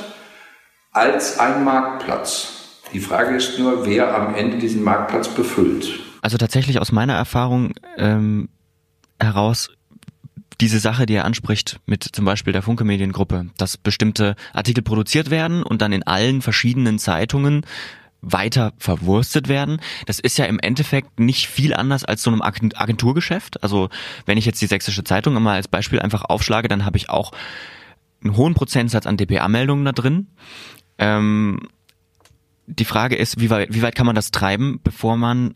als ein Marktplatz. Die Frage ist nur, wer am Ende diesen Marktplatz befüllt. Also tatsächlich aus meiner Erfahrung ähm, heraus diese Sache, die er anspricht, mit zum Beispiel der Funke Mediengruppe, dass bestimmte Artikel produziert werden und dann in allen verschiedenen Zeitungen weiter verwurstet werden. Das ist ja im Endeffekt nicht viel anders als so einem Agenturgeschäft. Also wenn ich jetzt die Sächsische Zeitung mal als Beispiel einfach aufschlage, dann habe ich auch einen hohen Prozentsatz an DPA-Meldungen da drin. Ähm, die Frage ist, wie weit, wie weit kann man das treiben, bevor man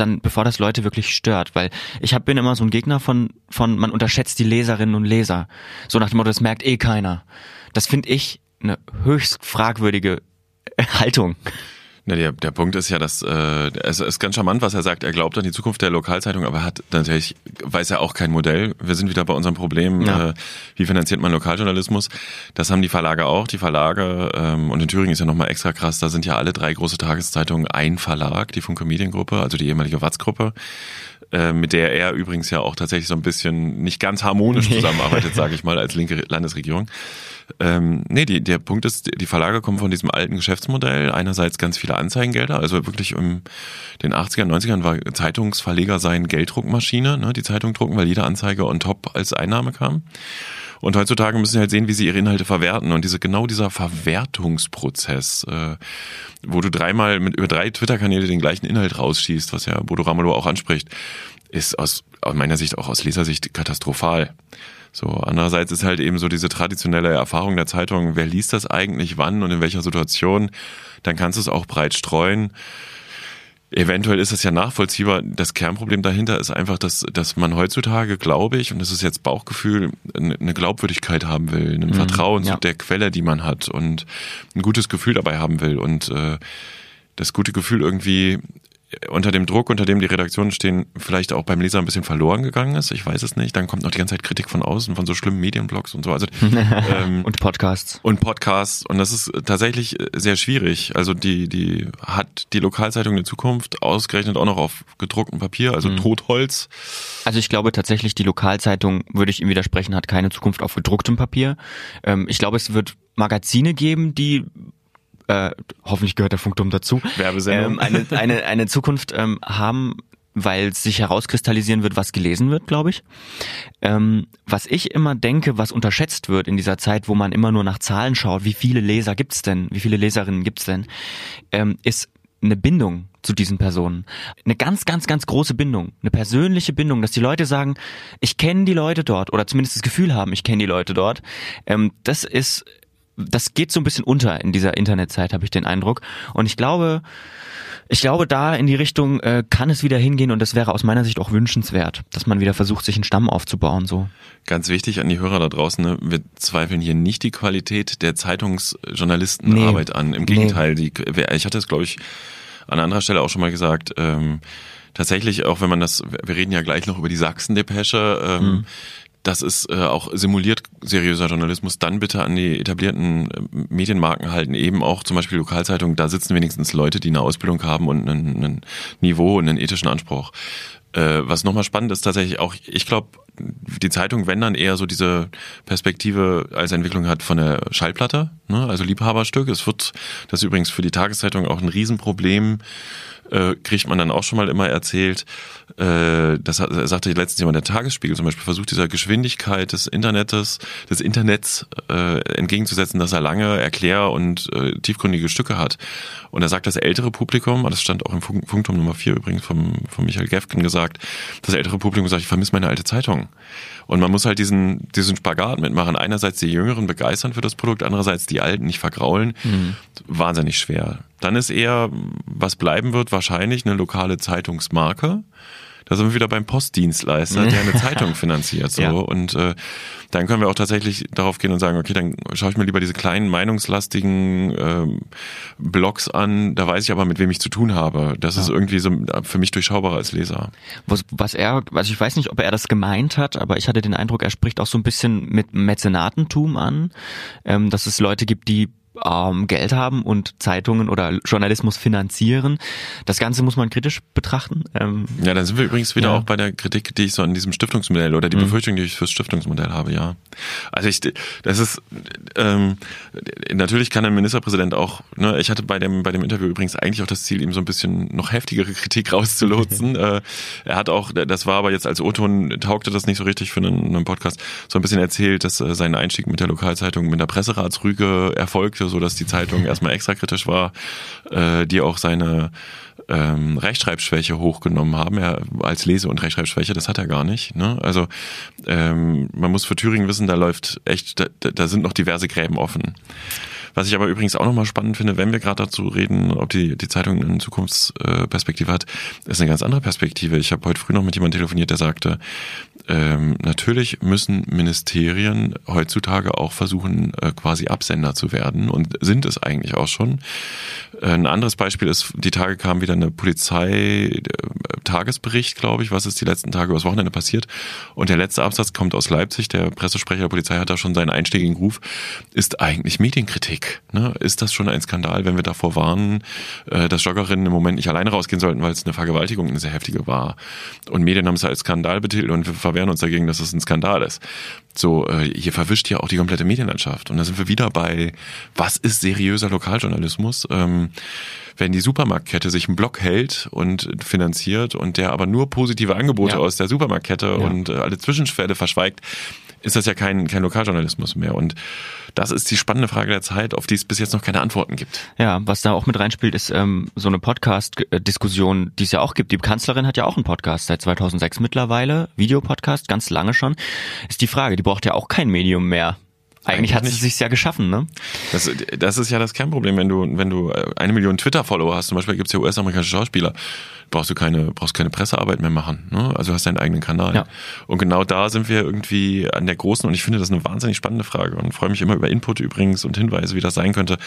dann, bevor das Leute wirklich stört, weil ich hab, bin immer so ein Gegner von, von, man unterschätzt die Leserinnen und Leser. So nach dem Motto, das merkt eh keiner. Das finde ich eine höchst fragwürdige <laughs> Haltung. Na, der, der Punkt ist ja, dass äh, es ist ganz charmant, was er sagt. Er glaubt an die Zukunft der Lokalzeitung, aber hat natürlich weiß er auch kein Modell. Wir sind wieder bei unserem Problem, ja. äh, wie finanziert man Lokaljournalismus? Das haben die Verlage auch. Die Verlage ähm, und in Thüringen ist ja nochmal extra krass. Da sind ja alle drei große Tageszeitungen ein Verlag, die Funke Mediengruppe, also die ehemalige Watz-Gruppe mit der er übrigens ja auch tatsächlich so ein bisschen nicht ganz harmonisch zusammenarbeitet, sage ich mal, als linke <laughs> Landesregierung. Ähm, nee, die, der Punkt ist, die Verlage kommen von diesem alten Geschäftsmodell. Einerseits ganz viele Anzeigengelder, also wirklich in den 80er, 90ern war Zeitungsverleger sein Gelddruckmaschine, ne, die Zeitung drucken, weil jede Anzeige on top als Einnahme kam. Und heutzutage müssen sie halt sehen, wie sie ihre Inhalte verwerten. Und diese genau dieser Verwertungsprozess, äh, wo du dreimal mit über drei Twitter-Kanäle den gleichen Inhalt rausschießt, was ja Bodo Ramelow auch anspricht, ist aus, aus meiner Sicht auch aus Lesersicht katastrophal. So, andererseits ist halt eben so diese traditionelle Erfahrung der Zeitung, wer liest das eigentlich wann und in welcher Situation, dann kannst du es auch breit streuen. Eventuell ist es ja nachvollziehbar. Das Kernproblem dahinter ist einfach, dass, dass man heutzutage, glaube ich, und das ist jetzt Bauchgefühl, eine Glaubwürdigkeit haben will, ein mhm, Vertrauen ja. zu der Quelle, die man hat und ein gutes Gefühl dabei haben will. Und äh, das gute Gefühl irgendwie unter dem Druck, unter dem die Redaktionen stehen, vielleicht auch beim Leser ein bisschen verloren gegangen ist. Ich weiß es nicht. Dann kommt noch die ganze Zeit Kritik von außen, von so schlimmen Medienblogs und so. Also, <laughs> ähm, und Podcasts. Und Podcasts. Und das ist tatsächlich sehr schwierig. Also die, die hat die Lokalzeitung in Zukunft ausgerechnet auch noch auf gedrucktem Papier, also mhm. Totholz. Also ich glaube tatsächlich, die Lokalzeitung, würde ich ihm widersprechen, hat keine Zukunft auf gedrucktem Papier. Ähm, ich glaube, es wird Magazine geben, die äh, hoffentlich gehört der Funkturm dazu, Werbesendung. Ähm, eine, eine, eine Zukunft ähm, haben, weil sich herauskristallisieren wird, was gelesen wird, glaube ich. Ähm, was ich immer denke, was unterschätzt wird in dieser Zeit, wo man immer nur nach Zahlen schaut, wie viele Leser gibt's denn, wie viele Leserinnen gibt's denn, ähm, ist eine Bindung zu diesen Personen. Eine ganz, ganz, ganz große Bindung. Eine persönliche Bindung, dass die Leute sagen, ich kenne die Leute dort oder zumindest das Gefühl haben, ich kenne die Leute dort. Ähm, das ist das geht so ein bisschen unter in dieser Internetzeit, habe ich den Eindruck. Und ich glaube, ich glaube, da in die Richtung äh, kann es wieder hingehen und das wäre aus meiner Sicht auch wünschenswert, dass man wieder versucht, sich einen Stamm aufzubauen. So. Ganz wichtig an die Hörer da draußen, ne? wir zweifeln hier nicht die Qualität der Zeitungsjournalistenarbeit nee. an. Im Gegenteil, nee. die, ich hatte es, glaube ich, an anderer Stelle auch schon mal gesagt, ähm, tatsächlich, auch wenn man das, wir reden ja gleich noch über die Sachsen-Depesche, ähm, mhm das ist äh, auch simuliert seriöser Journalismus, dann bitte an die etablierten äh, Medienmarken halten, eben auch zum Beispiel Lokalzeitungen, da sitzen wenigstens Leute, die eine Ausbildung haben und ein, Niveau und einen ethischen Anspruch. Äh, was nochmal spannend ist tatsächlich auch, ich glaube, die Zeitung, wenn dann eher so diese Perspektive als Entwicklung hat von der Schallplatte, ne? also Liebhaberstück. Es wird, das ist übrigens für die Tageszeitung auch ein Riesenproblem, äh, kriegt man dann auch schon mal immer erzählt. Äh, das sagte letztens jemand der Tagesspiegel zum Beispiel, versucht dieser Geschwindigkeit des Internets, des Internets äh, entgegenzusetzen, dass er lange Erklär- und äh, tiefgründige Stücke hat. Und er sagt, das ältere Publikum, das stand auch im Funkturm Nummer 4 übrigens vom, von Michael Gefgen gesagt, das ältere Publikum sagt, ich vermisse meine alte Zeitung. Und man muss halt diesen, diesen Spagat mitmachen. Einerseits die Jüngeren begeistern für das Produkt, andererseits die Alten nicht vergraulen. Mhm. Wahnsinnig schwer. Dann ist eher, was bleiben wird, wahrscheinlich eine lokale Zeitungsmarke da sind wir wieder beim Postdienstleister, der eine <laughs> Zeitung finanziert. So. Ja. Und äh, dann können wir auch tatsächlich darauf gehen und sagen, okay, dann schaue ich mir lieber diese kleinen, meinungslastigen ähm, Blogs an, da weiß ich aber, mit wem ich zu tun habe. Das ja. ist irgendwie so für mich durchschaubarer als Leser. Was, was er, also ich weiß nicht, ob er das gemeint hat, aber ich hatte den Eindruck, er spricht auch so ein bisschen mit Mäzenatentum an, ähm, dass es Leute gibt, die ähm, Geld haben und Zeitungen oder Journalismus finanzieren. Das Ganze muss man kritisch betrachten. Ähm, ja, dann sind wir übrigens wieder ja. auch bei der Kritik, die ich so an diesem Stiftungsmodell oder die mhm. Befürchtung, die ich fürs Stiftungsmodell habe, ja. Also ich, das ist ähm, natürlich kann ein Ministerpräsident auch, ne, ich hatte bei dem bei dem Interview übrigens eigentlich auch das Ziel, ihm so ein bisschen noch heftigere Kritik <laughs> rauszulotsen. äh, er hat auch, das war aber jetzt als O-Ton taugte das nicht so richtig für einen, einen Podcast, so ein bisschen erzählt, dass äh, sein Einstieg mit der Lokalzeitung mit der Presseratsrüge erfolgte so dass die Zeitung erstmal extra kritisch war, äh, die auch seine ähm, Rechtschreibschwäche hochgenommen haben, er als Lese- und Rechtschreibschwäche, das hat er gar nicht. Ne? Also ähm, man muss für Thüringen wissen, da läuft echt, da, da sind noch diverse Gräben offen. Was ich aber übrigens auch nochmal spannend finde, wenn wir gerade dazu reden, ob die, die Zeitung eine Zukunftsperspektive hat, ist eine ganz andere Perspektive. Ich habe heute früh noch mit jemandem telefoniert, der sagte, ähm, natürlich müssen Ministerien heutzutage auch versuchen, äh, quasi Absender zu werden und sind es eigentlich auch schon. Ein anderes Beispiel ist, die Tage kam wieder eine Polizei-Tagesbericht, glaube ich, was ist die letzten Tage übers Wochenende passiert. Und der letzte Absatz kommt aus Leipzig, der Pressesprecher der Polizei hat da schon seinen einstiegigen Ruf, ist eigentlich Medienkritik. Ne? Ist das schon ein Skandal, wenn wir davor warnen, äh, dass Joggerinnen im Moment nicht alleine rausgehen sollten, weil es eine Vergewaltigung, eine sehr heftige war. Und Medien haben es als Skandal betitelt und wir verwehren uns dagegen, dass es ein Skandal ist. So, äh, hier verwischt ja auch die komplette Medienlandschaft. Und da sind wir wieder bei, was ist seriöser Lokaljournalismus? Ähm, wenn die Supermarktkette sich einen Block hält und finanziert und der aber nur positive Angebote ja. aus der Supermarktkette ja. und äh, alle Zwischenschwelle verschweigt, ist das ja kein, kein Lokaljournalismus mehr. Und das ist die spannende Frage der Zeit, auf die es bis jetzt noch keine Antworten gibt. Ja, was da auch mit reinspielt, ist ähm, so eine Podcast-Diskussion, die es ja auch gibt. Die Kanzlerin hat ja auch einen Podcast seit 2006 mittlerweile, Videopodcast, ganz lange schon. Ist die Frage, die braucht ja auch kein Medium mehr. Eigentlich hat sie es sich ja geschaffen, ne? Das, das ist ja das Kernproblem, wenn du, wenn du eine Million Twitter-Follower hast, zum Beispiel gibt es ja US-amerikanische Schauspieler, brauchst du keine, brauchst keine Pressearbeit mehr machen. Ne? Also hast deinen eigenen Kanal. Ja. Und genau da sind wir irgendwie an der großen, und ich finde das eine wahnsinnig spannende Frage und freue mich immer über Input übrigens und Hinweise, wie das sein könnte.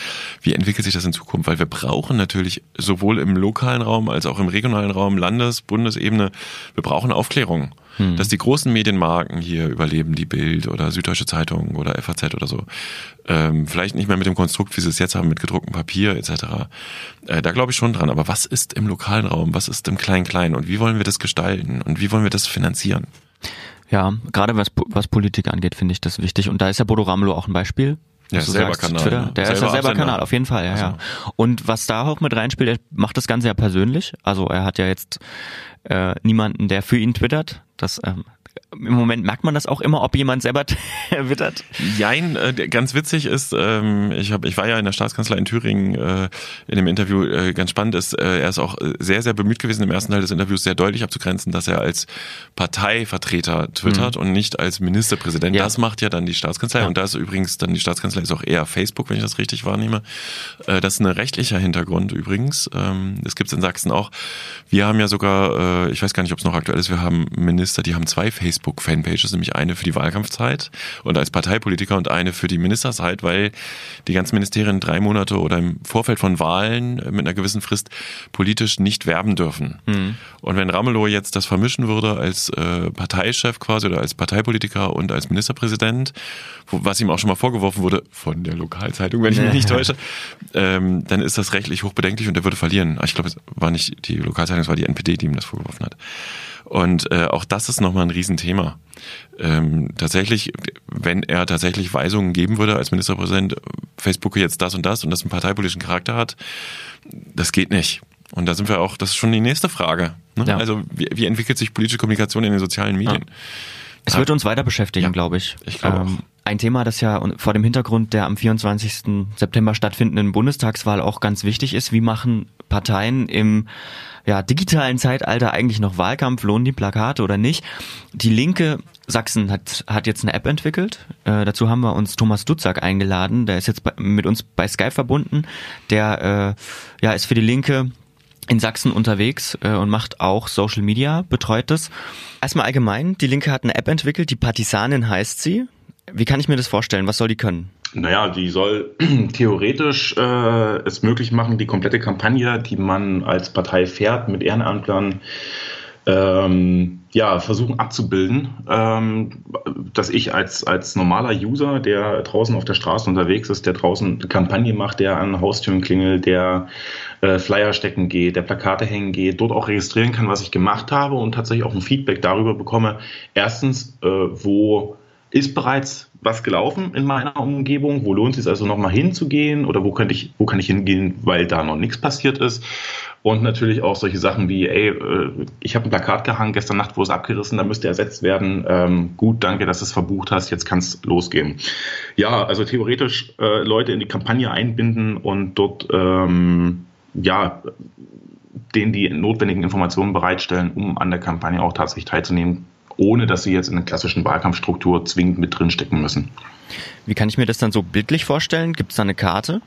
Wie entwickelt sich das in Zukunft? Weil wir brauchen natürlich sowohl im lokalen Raum als auch im regionalen Raum, Landes-, Bundesebene, wir brauchen Aufklärung. Hm. Dass die großen Medienmarken hier überleben, die Bild oder Süddeutsche Zeitung oder FAZ oder so, ähm, vielleicht nicht mehr mit dem Konstrukt, wie sie es jetzt haben, mit gedrucktem Papier etc. Äh, da glaube ich schon dran. Aber was ist im lokalen Raum? Was ist im Klein-Klein? Und wie wollen wir das gestalten? Und wie wollen wir das finanzieren? Ja, gerade was, was Politik angeht, finde ich das wichtig. Und da ist ja Bodo Ramelow auch ein Beispiel. Ja, selber sagst, Kanal. Twitter, der selber ist ja selber Absender. Kanal, auf jeden Fall, ja, also. ja. Und was da auch mit reinspielt, er macht das Ganze ja persönlich. Also er hat ja jetzt äh, niemanden, der für ihn twittert. Das ähm, im Moment merkt man das auch immer, ob jemand selber <laughs> wittert? Jein, äh, ganz witzig ist, ähm, ich, hab, ich war ja in der Staatskanzlei in Thüringen äh, in dem Interview, äh, ganz spannend ist, äh, er ist auch sehr, sehr bemüht gewesen, im ersten Teil des Interviews sehr deutlich abzugrenzen, dass er als Parteivertreter twittert mhm. und nicht als Ministerpräsident. Ja. Das macht ja dann die Staatskanzlei ja. und da ist übrigens dann die Staatskanzlei ist auch eher Facebook, wenn ich das richtig wahrnehme. Äh, das ist ein rechtlicher Hintergrund übrigens. Ähm, das gibt's in Sachsen auch. Wir haben ja sogar, äh, ich weiß gar nicht, ob es noch aktuell ist, wir haben Minister, die haben zwei Facebook-Fanpages, nämlich eine für die Wahlkampfzeit und als Parteipolitiker und eine für die Ministerzeit, weil die ganzen Ministerien drei Monate oder im Vorfeld von Wahlen mit einer gewissen Frist politisch nicht werben dürfen. Mhm. Und wenn Ramelow jetzt das vermischen würde als äh, Parteichef quasi oder als Parteipolitiker und als Ministerpräsident, wo, was ihm auch schon mal vorgeworfen wurde von der Lokalzeitung, wenn ich mich <laughs> nicht täusche, ähm, dann ist das rechtlich hochbedenklich und er würde verlieren. Ich glaube, es war nicht die Lokalzeitung, es war die NPD, die ihm das vorgeworfen hat. Und äh, auch das ist nochmal ein Riesenthema. Ähm, tatsächlich, wenn er tatsächlich Weisungen geben würde als Ministerpräsident, Facebook jetzt das und das und das einen parteipolitischen Charakter hat, das geht nicht. Und da sind wir auch, das ist schon die nächste Frage. Ne? Ja. Also wie, wie, entwickelt sich politische Kommunikation in den sozialen Medien? Ja. Es wird uns weiter beschäftigen, ja, glaube ich. Ich glaube ähm, ein Thema, das ja vor dem Hintergrund der am 24. September stattfindenden Bundestagswahl auch ganz wichtig ist. Wie machen Parteien im ja, digitalen Zeitalter eigentlich noch Wahlkampf? Lohnen die Plakate oder nicht? Die Linke Sachsen hat, hat jetzt eine App entwickelt. Äh, dazu haben wir uns Thomas Dutzak eingeladen. Der ist jetzt bei, mit uns bei Skype verbunden. Der äh, ja, ist für die Linke in Sachsen unterwegs äh, und macht auch Social Media, betreut das. Erstmal allgemein, die Linke hat eine App entwickelt, die Partisanin heißt sie. Wie kann ich mir das vorstellen? Was soll die können? Naja, die soll <clears throat> theoretisch äh, es möglich machen, die komplette Kampagne, die man als Partei fährt, mit Ehrenamtlern ähm, ja, versuchen abzubilden, ähm, dass ich als, als normaler User, der draußen auf der Straße unterwegs ist, der draußen eine Kampagne macht, der an Haustüren klingelt, der äh, Flyer stecken geht, der Plakate hängen geht, dort auch registrieren kann, was ich gemacht habe und tatsächlich auch ein Feedback darüber bekomme. Erstens, äh, wo ist bereits was gelaufen in meiner Umgebung? Wo lohnt es sich also nochmal hinzugehen? Oder wo könnte ich, wo kann ich hingehen, weil da noch nichts passiert ist? Und natürlich auch solche Sachen wie, ey, äh, ich habe ein Plakat gehangen gestern Nacht, wo es abgerissen, da müsste ersetzt werden. Ähm, gut, danke, dass du es verbucht hast, jetzt kann es losgehen. Ja, also theoretisch äh, Leute in die Kampagne einbinden und dort ähm, ja denen die notwendigen Informationen bereitstellen, um an der Kampagne auch tatsächlich teilzunehmen, ohne dass sie jetzt in einer klassischen Wahlkampfstruktur zwingend mit drinstecken müssen. Wie kann ich mir das dann so bildlich vorstellen? Gibt es da eine Karte?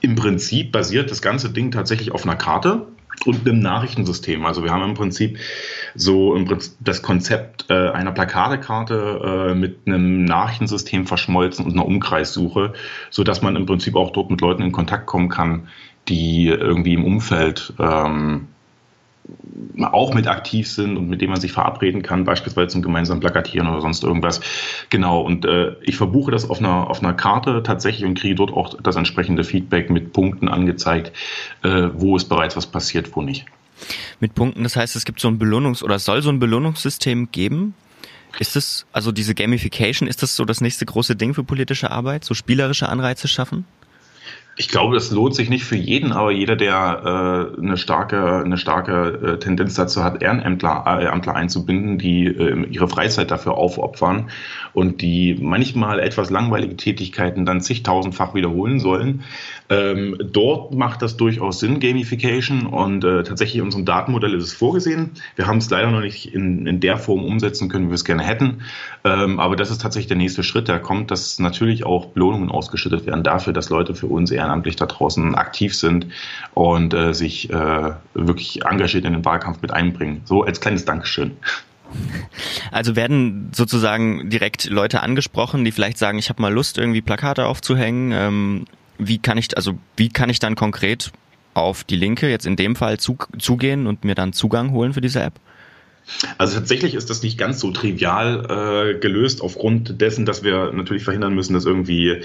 Im Prinzip basiert das ganze Ding tatsächlich auf einer Karte und einem Nachrichtensystem. Also wir haben im Prinzip so im Prinzip das Konzept äh, einer Plakatekarte äh, mit einem Nachrichtensystem verschmolzen und einer Umkreissuche, so dass man im Prinzip auch dort mit Leuten in Kontakt kommen kann, die irgendwie im Umfeld ähm, auch mit aktiv sind und mit denen man sich verabreden kann, beispielsweise zum gemeinsamen Plakatieren oder sonst irgendwas. Genau, und äh, ich verbuche das auf einer, auf einer Karte tatsächlich und kriege dort auch das entsprechende Feedback mit Punkten angezeigt, äh, wo ist bereits was passiert, wo nicht. Mit Punkten, das heißt, es gibt so ein Belohnungs- oder soll so ein Belohnungssystem geben? Ist es, also diese Gamification, ist das so das nächste große Ding für politische Arbeit, so spielerische Anreize schaffen? Ich glaube, das lohnt sich nicht für jeden, aber jeder, der äh, eine starke, eine starke äh, Tendenz dazu hat, Ehrenämtler äh, Ämtler einzubinden, die äh, ihre Freizeit dafür aufopfern und die manchmal etwas langweilige Tätigkeiten dann zigtausendfach wiederholen sollen. Ähm, dort macht das durchaus Sinn, Gamification, und äh, tatsächlich in unserem Datenmodell ist es vorgesehen. Wir haben es leider noch nicht in, in der Form umsetzen können, wie wir es gerne hätten. Ähm, aber das ist tatsächlich der nächste Schritt, der kommt, dass natürlich auch Belohnungen ausgeschüttet werden dafür, dass Leute für uns ehrenamtlich da draußen aktiv sind und äh, sich äh, wirklich engagiert in den Wahlkampf mit einbringen. So als kleines Dankeschön. Also werden sozusagen direkt Leute angesprochen, die vielleicht sagen, ich habe mal Lust, irgendwie Plakate aufzuhängen. Ähm, wie kann ich, also wie kann ich dann konkret auf die Linke jetzt in dem Fall zu, zugehen und mir dann Zugang holen für diese App? Also tatsächlich ist das nicht ganz so trivial äh, gelöst, aufgrund dessen, dass wir natürlich verhindern müssen, dass irgendwie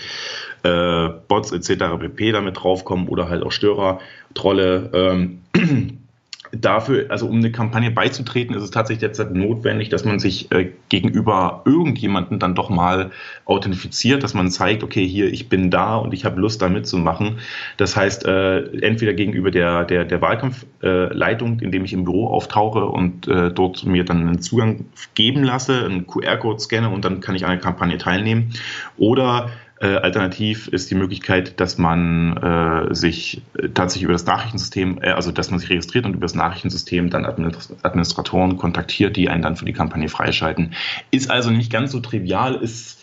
äh, Bots etc. pp. damit draufkommen oder halt auch Störer, Trolle. Ähm, <clears throat> dafür, also um eine Kampagne beizutreten, ist es tatsächlich derzeit notwendig, dass man sich äh, gegenüber irgendjemanden dann doch mal authentifiziert, dass man zeigt, okay, hier, ich bin da und ich habe Lust, da mitzumachen. Das heißt, äh, entweder gegenüber der, der, der Wahlkampfleitung, äh, indem ich im Büro auftauche und äh, dort mir dann einen Zugang geben lasse, einen QR-Code scanne und dann kann ich an der Kampagne teilnehmen. Oder alternativ ist die Möglichkeit, dass man äh, sich äh, tatsächlich über das Nachrichtensystem, äh, also dass man sich registriert und über das Nachrichtensystem dann Administratoren kontaktiert, die einen dann für die Kampagne freischalten. Ist also nicht ganz so trivial, ist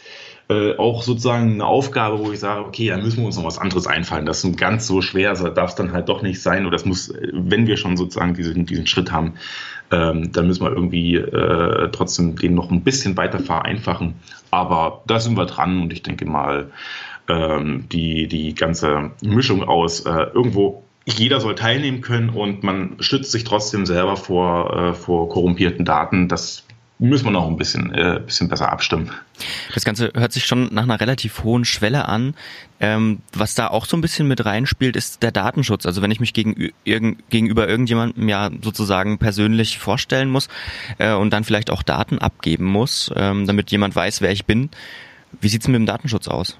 äh, auch sozusagen eine Aufgabe, wo ich sage, okay, da müssen wir uns noch was anderes einfallen. Das ist ganz so schwer, darf es dann halt doch nicht sein. Oder das muss, äh, wenn wir schon sozusagen diesen, diesen Schritt haben, ähm, dann müssen wir irgendwie äh, trotzdem den noch ein bisschen weiter vereinfachen. Aber da sind wir dran und ich denke mal, ähm, die, die ganze Mischung aus äh, irgendwo jeder soll teilnehmen können und man schützt sich trotzdem selber vor, äh, vor korrumpierten Daten. Das müssen wir noch ein bisschen, äh, bisschen besser abstimmen. Das Ganze hört sich schon nach einer relativ hohen Schwelle an. Ähm, was da auch so ein bisschen mit reinspielt, ist der Datenschutz. Also wenn ich mich gegen, irg gegenüber irgendjemandem ja sozusagen persönlich vorstellen muss äh, und dann vielleicht auch Daten abgeben muss, ähm, damit jemand weiß, wer ich bin. Wie sieht's mit dem Datenschutz aus?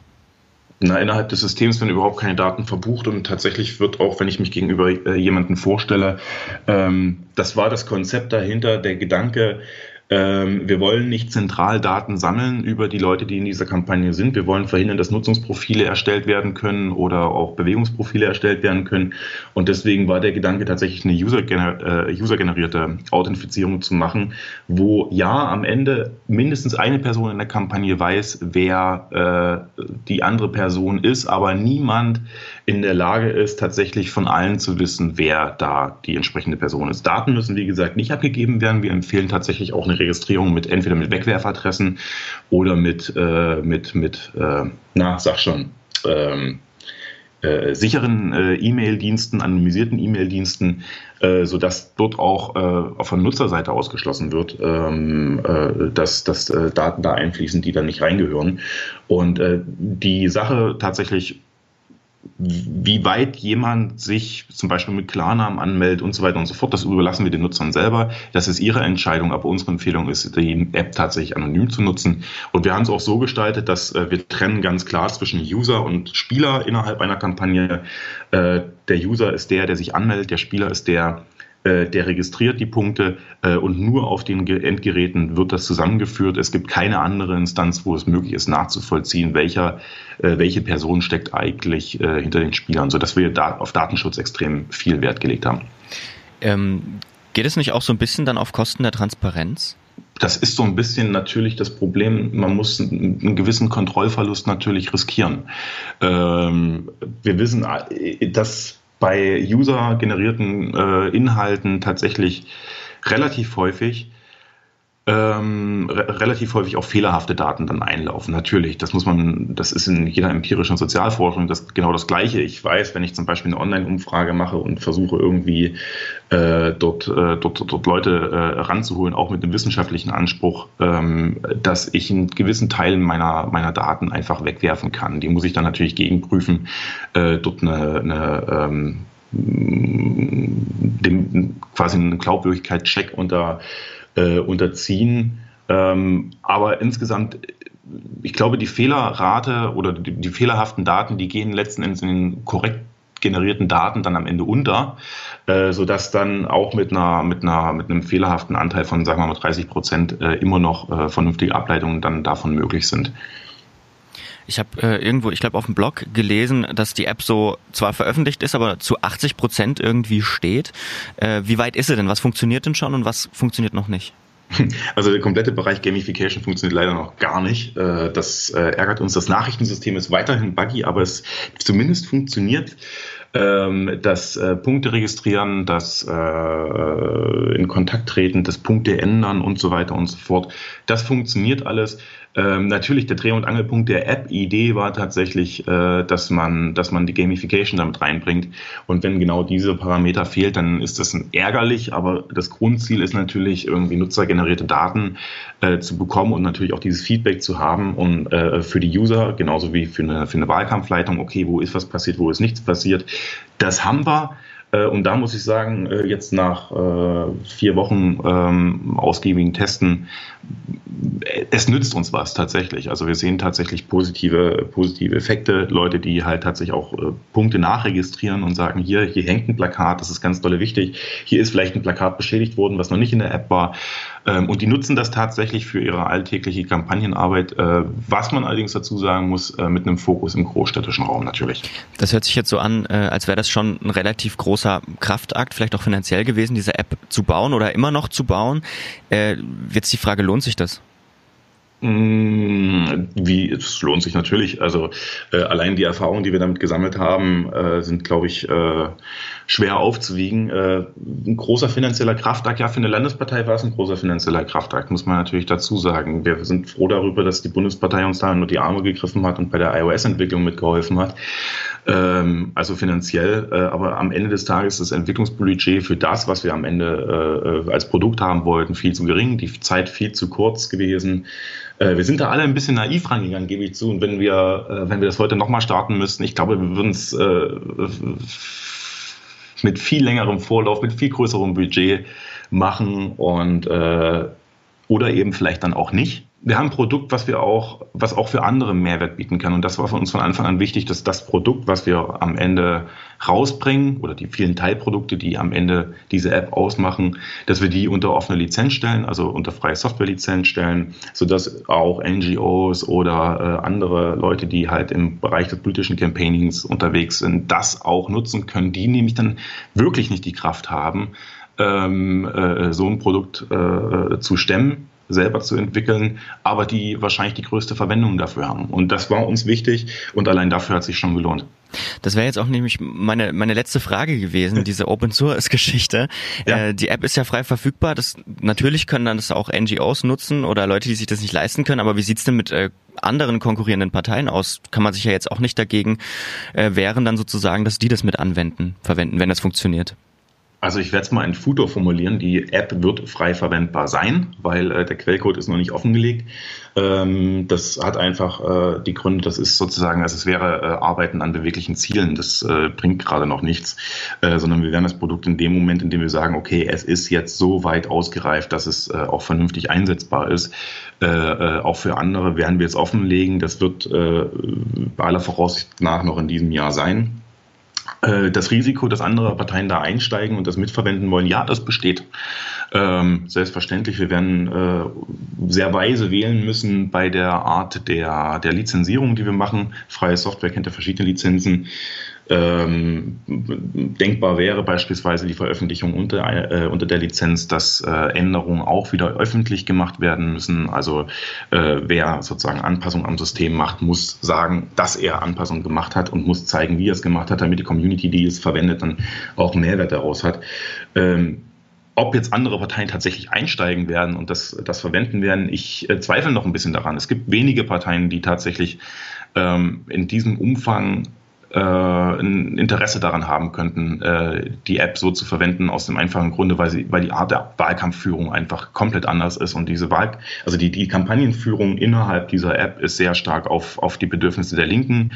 Na, innerhalb des Systems werden überhaupt keine Daten verbucht und tatsächlich wird auch, wenn ich mich gegenüber äh, jemanden vorstelle, ähm, das war das Konzept dahinter, der Gedanke, wir wollen nicht zentral Daten sammeln über die Leute, die in dieser Kampagne sind. Wir wollen verhindern, dass Nutzungsprofile erstellt werden können oder auch Bewegungsprofile erstellt werden können. Und deswegen war der Gedanke tatsächlich eine user-generierte äh, user Authentifizierung zu machen, wo ja am Ende mindestens eine Person in der Kampagne weiß, wer äh, die andere Person ist, aber niemand in der Lage ist, tatsächlich von allen zu wissen, wer da die entsprechende Person ist. Daten müssen, wie gesagt, nicht abgegeben werden. Wir empfehlen tatsächlich auch eine Registrierung mit entweder mit Wegwerfadressen oder mit, äh, mit, mit äh, na, sag schon, ähm, äh, sicheren äh, E-Mail-Diensten, anonymisierten E-Mail-Diensten, äh, sodass dort auch äh, von Nutzerseite ausgeschlossen wird, ähm, äh, dass, dass äh, Daten da einfließen, die da nicht reingehören. Und äh, die Sache tatsächlich wie weit jemand sich zum Beispiel mit Klarnamen anmeldet und so weiter und so fort, das überlassen wir den Nutzern selber. Das ist ihre Entscheidung, aber unsere Empfehlung ist, die App tatsächlich anonym zu nutzen. Und wir haben es auch so gestaltet, dass äh, wir trennen ganz klar zwischen User und Spieler innerhalb einer Kampagne. Äh, der User ist der, der sich anmeldet, der Spieler ist der, der registriert die Punkte äh, und nur auf den Endgeräten wird das zusammengeführt. Es gibt keine andere Instanz, wo es möglich ist, nachzuvollziehen, welcher, äh, welche Person steckt eigentlich hinter den Spielern, sodass wir da auf Datenschutz extrem viel Wert gelegt haben. Ähm, geht es nicht auch so ein bisschen dann auf Kosten der Transparenz? das ist so ein bisschen natürlich das Problem. Man muss einen gewissen Kontrollverlust natürlich riskieren. Ähm, wir wissen, dass bei user-generierten äh, Inhalten tatsächlich relativ häufig ähm, re relativ häufig auch fehlerhafte Daten dann einlaufen. Natürlich, das muss man, das ist in jeder empirischen Sozialforschung das genau das Gleiche. Ich weiß, wenn ich zum Beispiel eine Online-Umfrage mache und versuche irgendwie äh, dort, äh, dort, dort Leute äh, ranzuholen, auch mit einem wissenschaftlichen Anspruch, ähm, dass ich einen gewissen Teil meiner, meiner Daten einfach wegwerfen kann. Die muss ich dann natürlich gegenprüfen, äh, dort eine, eine ähm, dem quasi einen Glaubwürdigkeitscheck unter äh, unterziehen. Ähm, aber insgesamt, ich glaube, die Fehlerrate oder die, die, fehlerhaften Daten, die gehen letzten Endes in den korrekt generierten Daten dann am Ende unter, äh, sodass dann auch mit einer, mit einer, mit einem fehlerhaften Anteil von, sagen wir mal, 30 Prozent äh, immer noch äh, vernünftige Ableitungen dann davon möglich sind. Ich habe äh, irgendwo, ich glaube auf dem Blog gelesen, dass die App so zwar veröffentlicht ist, aber zu 80 Prozent irgendwie steht. Äh, wie weit ist sie denn? Was funktioniert denn schon und was funktioniert noch nicht? <laughs> Also der komplette Bereich Gamification funktioniert leider noch gar nicht. Äh, das äh, ärgert uns. Das Nachrichtensystem ist weiterhin buggy, aber es zumindest funktioniert ähm, das äh, Punkte registrieren, das in Kontakt treten, das Punkte ändern und so weiter und so fort. Das funktioniert alles. Ähm, natürlich, der Dreh- und Angelpunkt der App-Idee war tatsächlich, äh, dass, man, dass man die Gamification damit reinbringt. Und wenn genau diese Parameter fehlt, dann ist das ärgerlich. Aber das Grundziel ist natürlich, irgendwie nutzergenerierte Daten äh, zu bekommen und natürlich auch dieses Feedback zu haben und äh, für die User, genauso wie für eine, für eine Wahlkampfleitung, okay, wo ist was passiert, wo ist nichts passiert. Das haben wir. Äh, und da muss ich sagen, äh, jetzt nach äh, vier Wochen ähm, ausgiebigen Testen, es nützt uns was tatsächlich. Also wir sehen tatsächlich positive, positive Effekte. Leute, die halt tatsächlich auch Punkte nachregistrieren und sagen, hier, hier hängt ein Plakat, das ist ganz dolle wichtig. Hier ist vielleicht ein Plakat beschädigt worden, was noch nicht in der App war. Ähm, und die nutzen das tatsächlich für ihre alltägliche Kampagnenarbeit, was man allerdings dazu sagen muss, mit einem Fokus im großstädtischen Raum natürlich. Das hört sich jetzt so an, als wäre das schon ein relativ großer großer Kraftakt, vielleicht auch finanziell gewesen, diese App zu bauen oder immer noch zu bauen. Äh, jetzt die Frage, lohnt sich das? Mm, wie, es lohnt sich natürlich. Also äh, allein die Erfahrungen, die wir damit gesammelt haben, äh, sind, glaube ich, äh, schwer aufzuwiegen. Äh, ein großer finanzieller Kraftakt, ja, für eine Landespartei war es ein großer finanzieller Kraftakt, muss man natürlich dazu sagen. Wir sind froh darüber, dass die Bundespartei uns da nur die Arme gegriffen hat und bei der iOS-Entwicklung mitgeholfen hat. Ähm, also finanziell, äh, aber am Ende des Tages ist das Entwicklungsbudget für das, was wir am Ende äh, als Produkt haben wollten, viel zu gering, die Zeit viel zu kurz gewesen. Äh, wir sind da alle ein bisschen naiv rangegangen, gebe ich zu. Und wenn wir, äh, wenn wir das heute nochmal starten müssten, ich glaube, wir würden es äh, mit viel längerem Vorlauf, mit viel größerem Budget machen und äh, oder eben vielleicht dann auch nicht wir haben ein Produkt, was wir auch, was auch für andere Mehrwert bieten kann. Und das war für uns von Anfang an wichtig, dass das Produkt, was wir am Ende rausbringen oder die vielen Teilprodukte, die am Ende diese App ausmachen, dass wir die unter offene Lizenz stellen, also unter freie Software-Lizenz stellen, sodass auch NGOs oder äh, andere Leute, die halt im Bereich des politischen Campaignings unterwegs sind, das auch nutzen können, die nämlich dann wirklich nicht die Kraft haben, ähm, äh, so ein Produkt äh, zu stemmen selber zu entwickeln, aber die wahrscheinlich die größte Verwendung dafür haben. Und das war uns wichtig und allein dafür hat sich schon gelohnt. Das wäre jetzt auch nämlich meine, meine letzte Frage gewesen, <laughs> diese Open Source Geschichte. Ja. Äh, die App ist ja frei verfügbar. Das, natürlich können dann das auch NGOs nutzen oder Leute, die sich das nicht leisten können. Aber wie sieht's denn mit äh, anderen konkurrierenden Parteien aus? Kann man sich ja jetzt auch nicht dagegen äh, wehren, dann sozusagen, dass die das mit anwenden, verwenden, wenn das funktioniert. Also ich werde es mal in Futur formulieren. Die App wird frei verwendbar sein, weil äh, der Quellcode ist noch nicht offengelegt. Ähm, das hat einfach äh, die Gründe, das ist sozusagen, also es wäre äh, Arbeiten an beweglichen Zielen. Das äh, bringt gerade noch nichts, äh, sondern wir werden das Produkt in dem Moment, in dem wir sagen, okay, es ist jetzt so weit ausgereift, dass es äh, auch vernünftig einsetzbar ist. auch für andere werden wir es offenlegen. Das wird bei aller Voraussicht nach noch in diesem Jahr sein. Äh, das Risiko, dass andere Parteien da einsteigen und das mitverwenden wollen, ja, das besteht. Ähm, selbstverständlich, wir werden äh, sehr weise wählen müssen bei der Art der, der Lizenzierung, die wir machen. Freie Software kennt ja verschiedene Lizenzen. Ähm, denkbar wäre beispielsweise die Veröffentlichung unter, äh, unter der Lizenz, dass äh, Änderungen auch wieder öffentlich gemacht werden müssen. Also äh, wer sozusagen Anpassungen am System macht, muss sagen, dass er Anpassungen gemacht hat und muss zeigen, wie er es gemacht hat, damit die Community, die es verwendet, dann auch Mehrwert daraus hat. Ähm, ob jetzt andere Parteien tatsächlich einsteigen werden und das, das verwenden werden, ich äh, zweifle noch ein bisschen daran. Es gibt wenige Parteien, die tatsächlich ähm, in diesem Umfang äh, ein Interesse daran haben könnten, äh, die App so zu verwenden, aus dem einfachen Grunde, weil, sie, weil die Art der Wahlkampfführung einfach komplett anders ist. Und diese Wahl, also die, die Kampagnenführung innerhalb dieser App ist sehr stark auf, auf die Bedürfnisse der Linken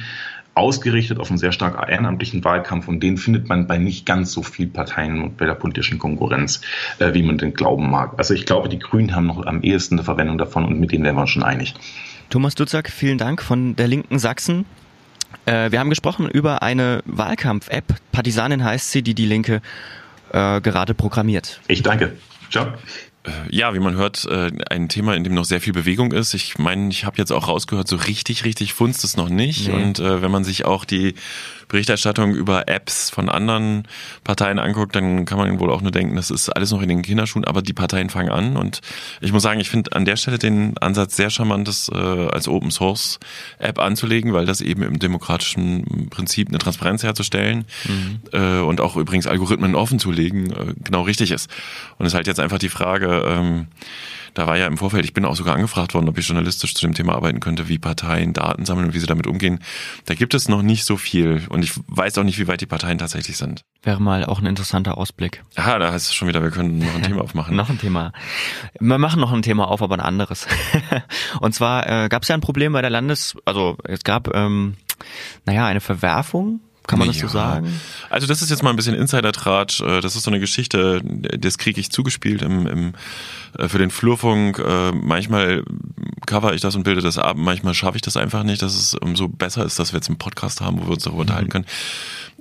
ausgerichtet auf einen sehr stark ehrenamtlichen Wahlkampf und den findet man bei nicht ganz so vielen Parteien und bei der politischen Konkurrenz, äh, wie man den glauben mag. Also ich glaube, die Grünen haben noch am ehesten eine Verwendung davon und mit denen wären wir uns schon einig. Thomas Dutzak, vielen Dank von der linken Sachsen. Äh, wir haben gesprochen über eine Wahlkampf-App. Partisanin heißt sie, die die Linke äh, gerade programmiert. Ich danke. Ciao. Äh, ja, wie man hört, äh, ein Thema, in dem noch sehr viel Bewegung ist. Ich meine, ich habe jetzt auch rausgehört, so richtig, richtig funzt es noch nicht. Nee. Und äh, wenn man sich auch die Berichterstattung über Apps von anderen Parteien anguckt, dann kann man wohl auch nur denken, das ist alles noch in den Kinderschuhen, aber die Parteien fangen an. Und ich muss sagen, ich finde an der Stelle den Ansatz sehr charmant, das äh, als Open Source App anzulegen, weil das eben im demokratischen Prinzip eine Transparenz herzustellen mhm. äh, und auch übrigens Algorithmen offen zu legen, äh, genau richtig ist. Und es ist halt jetzt einfach die Frage, ähm, da war ja im Vorfeld, ich bin auch sogar angefragt worden, ob ich journalistisch zu dem Thema arbeiten könnte, wie Parteien Daten sammeln und wie sie damit umgehen. Da gibt es noch nicht so viel und ich weiß auch nicht, wie weit die Parteien tatsächlich sind. Wäre mal auch ein interessanter Ausblick. Aha, da heißt es schon wieder, wir können noch ein Thema <laughs> aufmachen. noch ein Thema. Wir machen noch ein Thema auf, aber ein anderes. <laughs> und zwar äh, gab es ja ein Problem bei der Landes, also es gab, ähm, naja, eine Verwerfung Kann man das Ja. so sagen? Also das ist jetzt mal ein bisschen Insider-Tratsch. Äh, Das ist so eine Geschichte, das kriege ich zugespielt im, im, äh, für den Flurfunk. Äh, Manchmal cover ich das und bilde das ab, manchmal schaffe ich das einfach nicht, dass es umso besser ist, dass wir jetzt einen Podcast haben, wo wir uns darüber unterhalten können.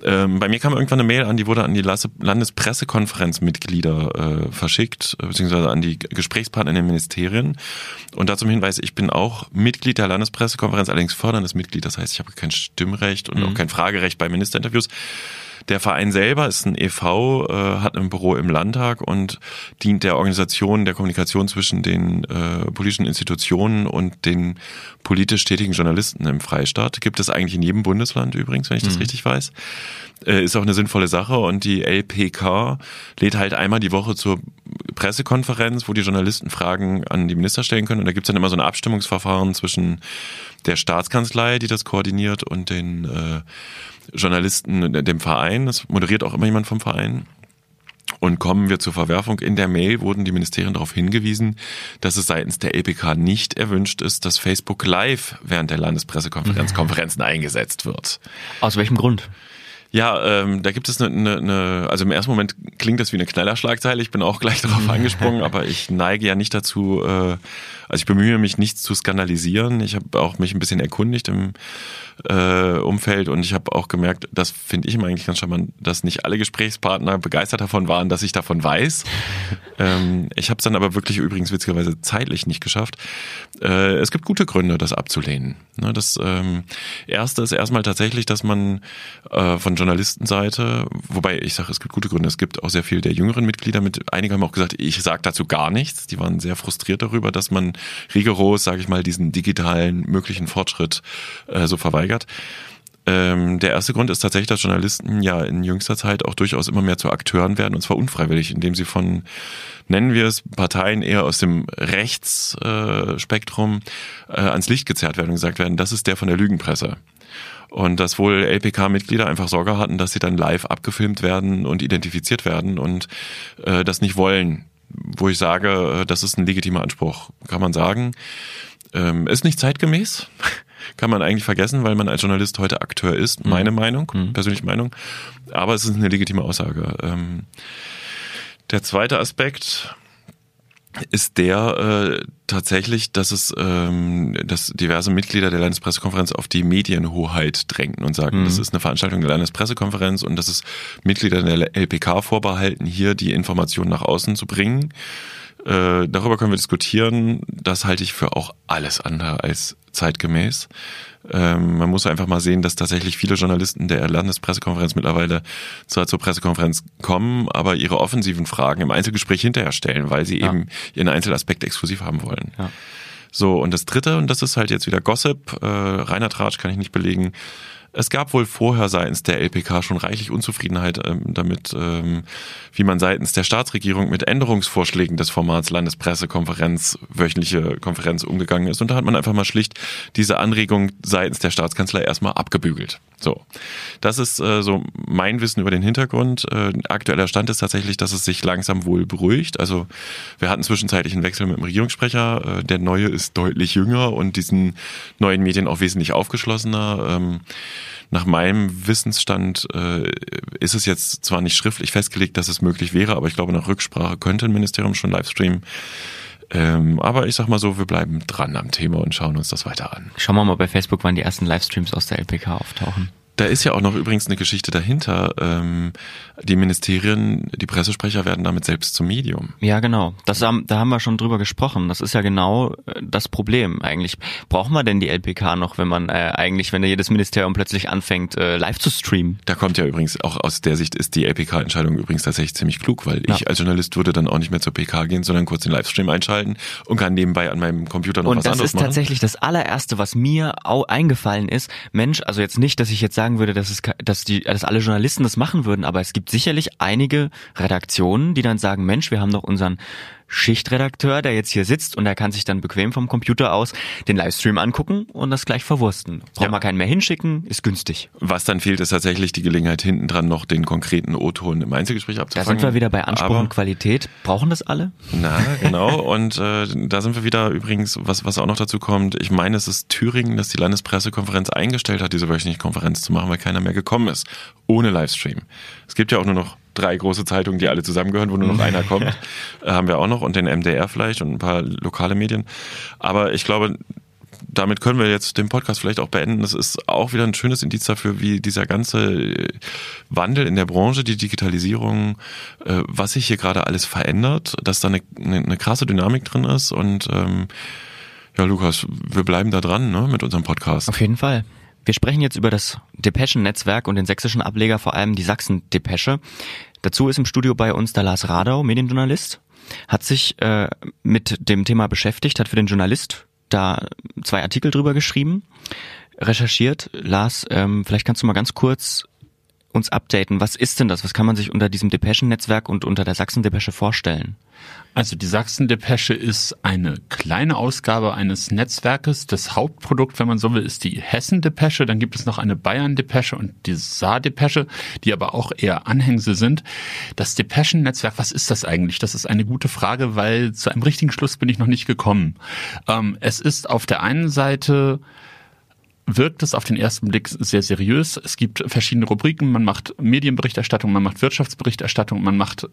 Ähm, bei mir kam irgendwann eine Mail an, die wurde an die Landespressekonferenzmitglieder äh, verschickt, äh, beziehungsweise an die Gesprächspartner in den Ministerien. Und dazu Hinweis, ich bin auch Mitglied der Landespressekonferenz, allerdings förderndes Mitglied, das heißt, ich habe kein Stimmrecht und auch kein Fragerecht bei Ministerinterviews. Der Verein selber ist ein e.V., äh, hat ein Büro im Landtag und dient der Organisation der Kommunikation zwischen den äh, politischen Institutionen und den politisch tätigen Journalisten im Freistaat. Gibt es eigentlich in jedem Bundesland übrigens, wenn ich das richtig weiß. Äh, ist auch eine sinnvolle Sache und die LPK lädt halt einmal die Woche zur Pressekonferenz, wo die Journalisten Fragen an die Minister stellen können. Und da gibt's dann immer so ein Abstimmungsverfahren zwischen der Staatskanzlei, die das koordiniert, und den äh, Journalisten, äh, dem Verein. Das moderiert auch immer jemand vom Verein. Und kommen wir zur Verwerfung. In der Mail wurden die Ministerien darauf hingewiesen, dass es seitens der LPK nicht erwünscht ist, dass Facebook Live während der Landespressekonferenz Konferenzen eingesetzt wird. Aus welchem Grund? Ja, ähm, da gibt es eine, eine, eine, also im ersten Moment klingt das wie eine Knallerschlagzeile. Ich bin auch gleich darauf angesprungen, <laughs> aber ich neige ja nicht dazu, äh, also ich bemühe mich nichts zu skandalisieren. Ich habe auch mich ein bisschen erkundigt im äh, Umfeld und ich habe auch gemerkt, das finde ich immer eigentlich ganz charmant, dass nicht alle Gesprächspartner begeistert davon waren, dass ich davon weiß. <laughs> ähm, ich habe es dann aber wirklich übrigens witzigerweise zeitlich nicht geschafft. Äh, es gibt gute Gründe, das abzulehnen. Ne, das ähm, erste ist erstmal tatsächlich, dass man äh, von Journalistenseite, wobei ich sage, es gibt gute Gründe, es gibt auch sehr viel der jüngeren Mitglieder mit, einige haben auch gesagt, ich sage dazu gar nichts. Die waren sehr frustriert darüber, dass man rigoros, sage ich mal, diesen digitalen möglichen Fortschritt äh, so verweigert. Ähm, der erste Grund ist tatsächlich, dass Journalisten ja in jüngster Zeit auch durchaus immer mehr zu Akteuren werden, und zwar unfreiwillig, indem sie von, nennen wir es, Parteien eher aus dem Rechtsspektrum äh, äh, ans Licht gezerrt werden und gesagt werden, das ist der von der Lügenpresse. Und dass wohl LPK-Mitglieder einfach Sorge hatten, dass sie dann live abgefilmt werden und identifiziert werden und äh, das nicht wollen. Wo ich sage, äh, das ist ein legitimer Anspruch, kann man sagen. Ähm, ist nicht zeitgemäß, <laughs> kann man eigentlich vergessen, weil man als Journalist heute Akteur ist, meine Meinung, persönliche Meinung. Aber es ist eine legitime Aussage. Ähm, der zweite Aspekt ist der äh, tatsächlich, dass es ähm, dass diverse Mitglieder der Landespressekonferenz auf die Medienhoheit drängten und sagten, das ist eine Veranstaltung der Landespressekonferenz und das ist Mitglieder der LPK vorbehalten, hier die Informationen nach außen zu bringen. Äh, darüber können wir diskutieren. Das halte ich für auch alles andere als zeitgemäß. Ähm, man muss einfach mal sehen, dass tatsächlich viele Journalisten der Landespressekonferenz mittlerweile zwar zur Pressekonferenz kommen, aber ihre offensiven Fragen im Einzelgespräch hinterher stellen, weil sie Ja. eben ihren Einzelaspekt exklusiv haben wollen. Ja. So, und das dritte, und das ist halt jetzt wieder Gossip, äh, reiner Tratsch kann ich nicht belegen. Es gab wohl vorher seitens der LPK schon reichlich Unzufriedenheit ähm, damit, ähm, wie man seitens der Staatsregierung mit Änderungsvorschlägen des Formats Landespressekonferenz, wöchentliche Konferenz umgegangen ist. Und da hat man einfach mal schlicht diese Anregung seitens der Staatskanzlei erstmal abgebügelt. So, das ist äh, so mein Wissen über den Hintergrund. Äh, aktueller Stand ist tatsächlich, dass es sich langsam wohl beruhigt. Also wir hatten zwischenzeitlich einen Wechsel mit dem Regierungssprecher. Äh, der neue ist deutlich jünger und diesen neuen Medien auch wesentlich aufgeschlossener. Ähm, nach meinem Wissensstand äh, ist es jetzt zwar nicht schriftlich festgelegt, dass es möglich wäre, aber ich glaube, nach Rücksprache könnte ein Ministerium schon Livestreamen. Ähm, aber ich sag mal so, wir bleiben dran am Thema und schauen uns das weiter an. Schauen wir mal bei Facebook, wann die ersten Livestreams aus der LPK auftauchen. Da ist ja auch noch übrigens eine Geschichte dahinter. Ähm, die Ministerien, die Pressesprecher werden damit selbst zum Medium. Ja, genau. Das haben, da haben wir schon drüber gesprochen. Das ist ja genau äh, das Problem eigentlich. Brauchen wir denn die LPK noch, wenn man äh, eigentlich, wenn jedes Ministerium plötzlich anfängt, äh, live zu streamen? Da kommt ja übrigens auch aus der Sicht ist die LPK-Entscheidung übrigens tatsächlich ziemlich klug, weil Ja. ich als Journalist würde dann auch nicht mehr zur PK gehen, sondern kurz den Livestream einschalten und kann nebenbei an meinem Computer noch Und was das anderes ist machen. tatsächlich das allererste, was mir au eingefallen ist. Mensch, also jetzt nicht, dass ich jetzt sagen würde, dass es, dass die, dass alle Journalisten das machen würden, aber es gibt sicherlich einige Redaktionen, die dann sagen, Mensch, wir haben doch unseren Schichtredakteur, der jetzt hier sitzt und er kann sich dann bequem vom Computer aus den Livestream angucken und das gleich verwursten. Braucht Ja. man keinen mehr hinschicken, ist günstig. Was dann fehlt, ist tatsächlich die Gelegenheit, hinten dran noch den konkreten O-Ton im Einzelgespräch Da abzufangen. sind wir wieder bei Anspruch Aber- und Qualität. Brauchen das alle? Na, genau. <laughs> Und äh, da sind wir wieder übrigens, was, was auch noch dazu kommt, ich meine, es ist Thüringen, dass die Landespressekonferenz eingestellt hat, diese wöchentliche Konferenz zu machen, weil keiner mehr gekommen ist. Ohne Livestream. Es gibt ja auch nur noch drei große Zeitungen, die alle zusammengehören, wo nur noch einer <laughs> kommt. Äh, haben wir auch noch und den MDR vielleicht und ein paar lokale Medien. Aber ich glaube, damit können wir jetzt den Podcast vielleicht auch beenden. Das ist auch wieder ein schönes Indiz dafür, wie dieser ganze äh, Wandel in der Branche, die Digitalisierung, äh, was sich hier gerade alles verändert, dass da eine, eine, eine krasse Dynamik drin ist. Und ähm, ja, Lukas, wir bleiben da dran ne, mit unserem Podcast. Auf jeden Fall. Wir sprechen jetzt über das Depeschen-Netzwerk und den sächsischen Ableger, vor allem die Sachsen-Depesche. Dazu ist im Studio bei uns der Lars Radau, Medienjournalist, hat sich äh, mit dem Thema beschäftigt, hat für den Journalist da zwei Artikel drüber geschrieben, recherchiert. Lars, ähm, vielleicht kannst du mal ganz kurz uns updaten. Was ist denn das? Was kann man sich unter diesem Depeschen-Netzwerk und unter der Sachsen-Depesche vorstellen? Also die Sachsen-Depesche ist eine kleine Ausgabe eines Netzwerkes. Das Hauptprodukt, wenn man so will, ist die Hessen-Depesche. Dann gibt es noch eine Bayern-Depesche und die Saar-Depesche, die aber auch eher Anhängsel sind. Das Depeschen-Netzwerk, was ist das eigentlich? Das ist eine gute Frage, weil zu einem richtigen Schluss bin ich noch nicht gekommen. Ähm, es ist auf der einen Seite wirkt es auf den ersten Blick sehr seriös. Es gibt verschiedene Rubriken. Man macht Medienberichterstattung, man macht Wirtschaftsberichterstattung, man macht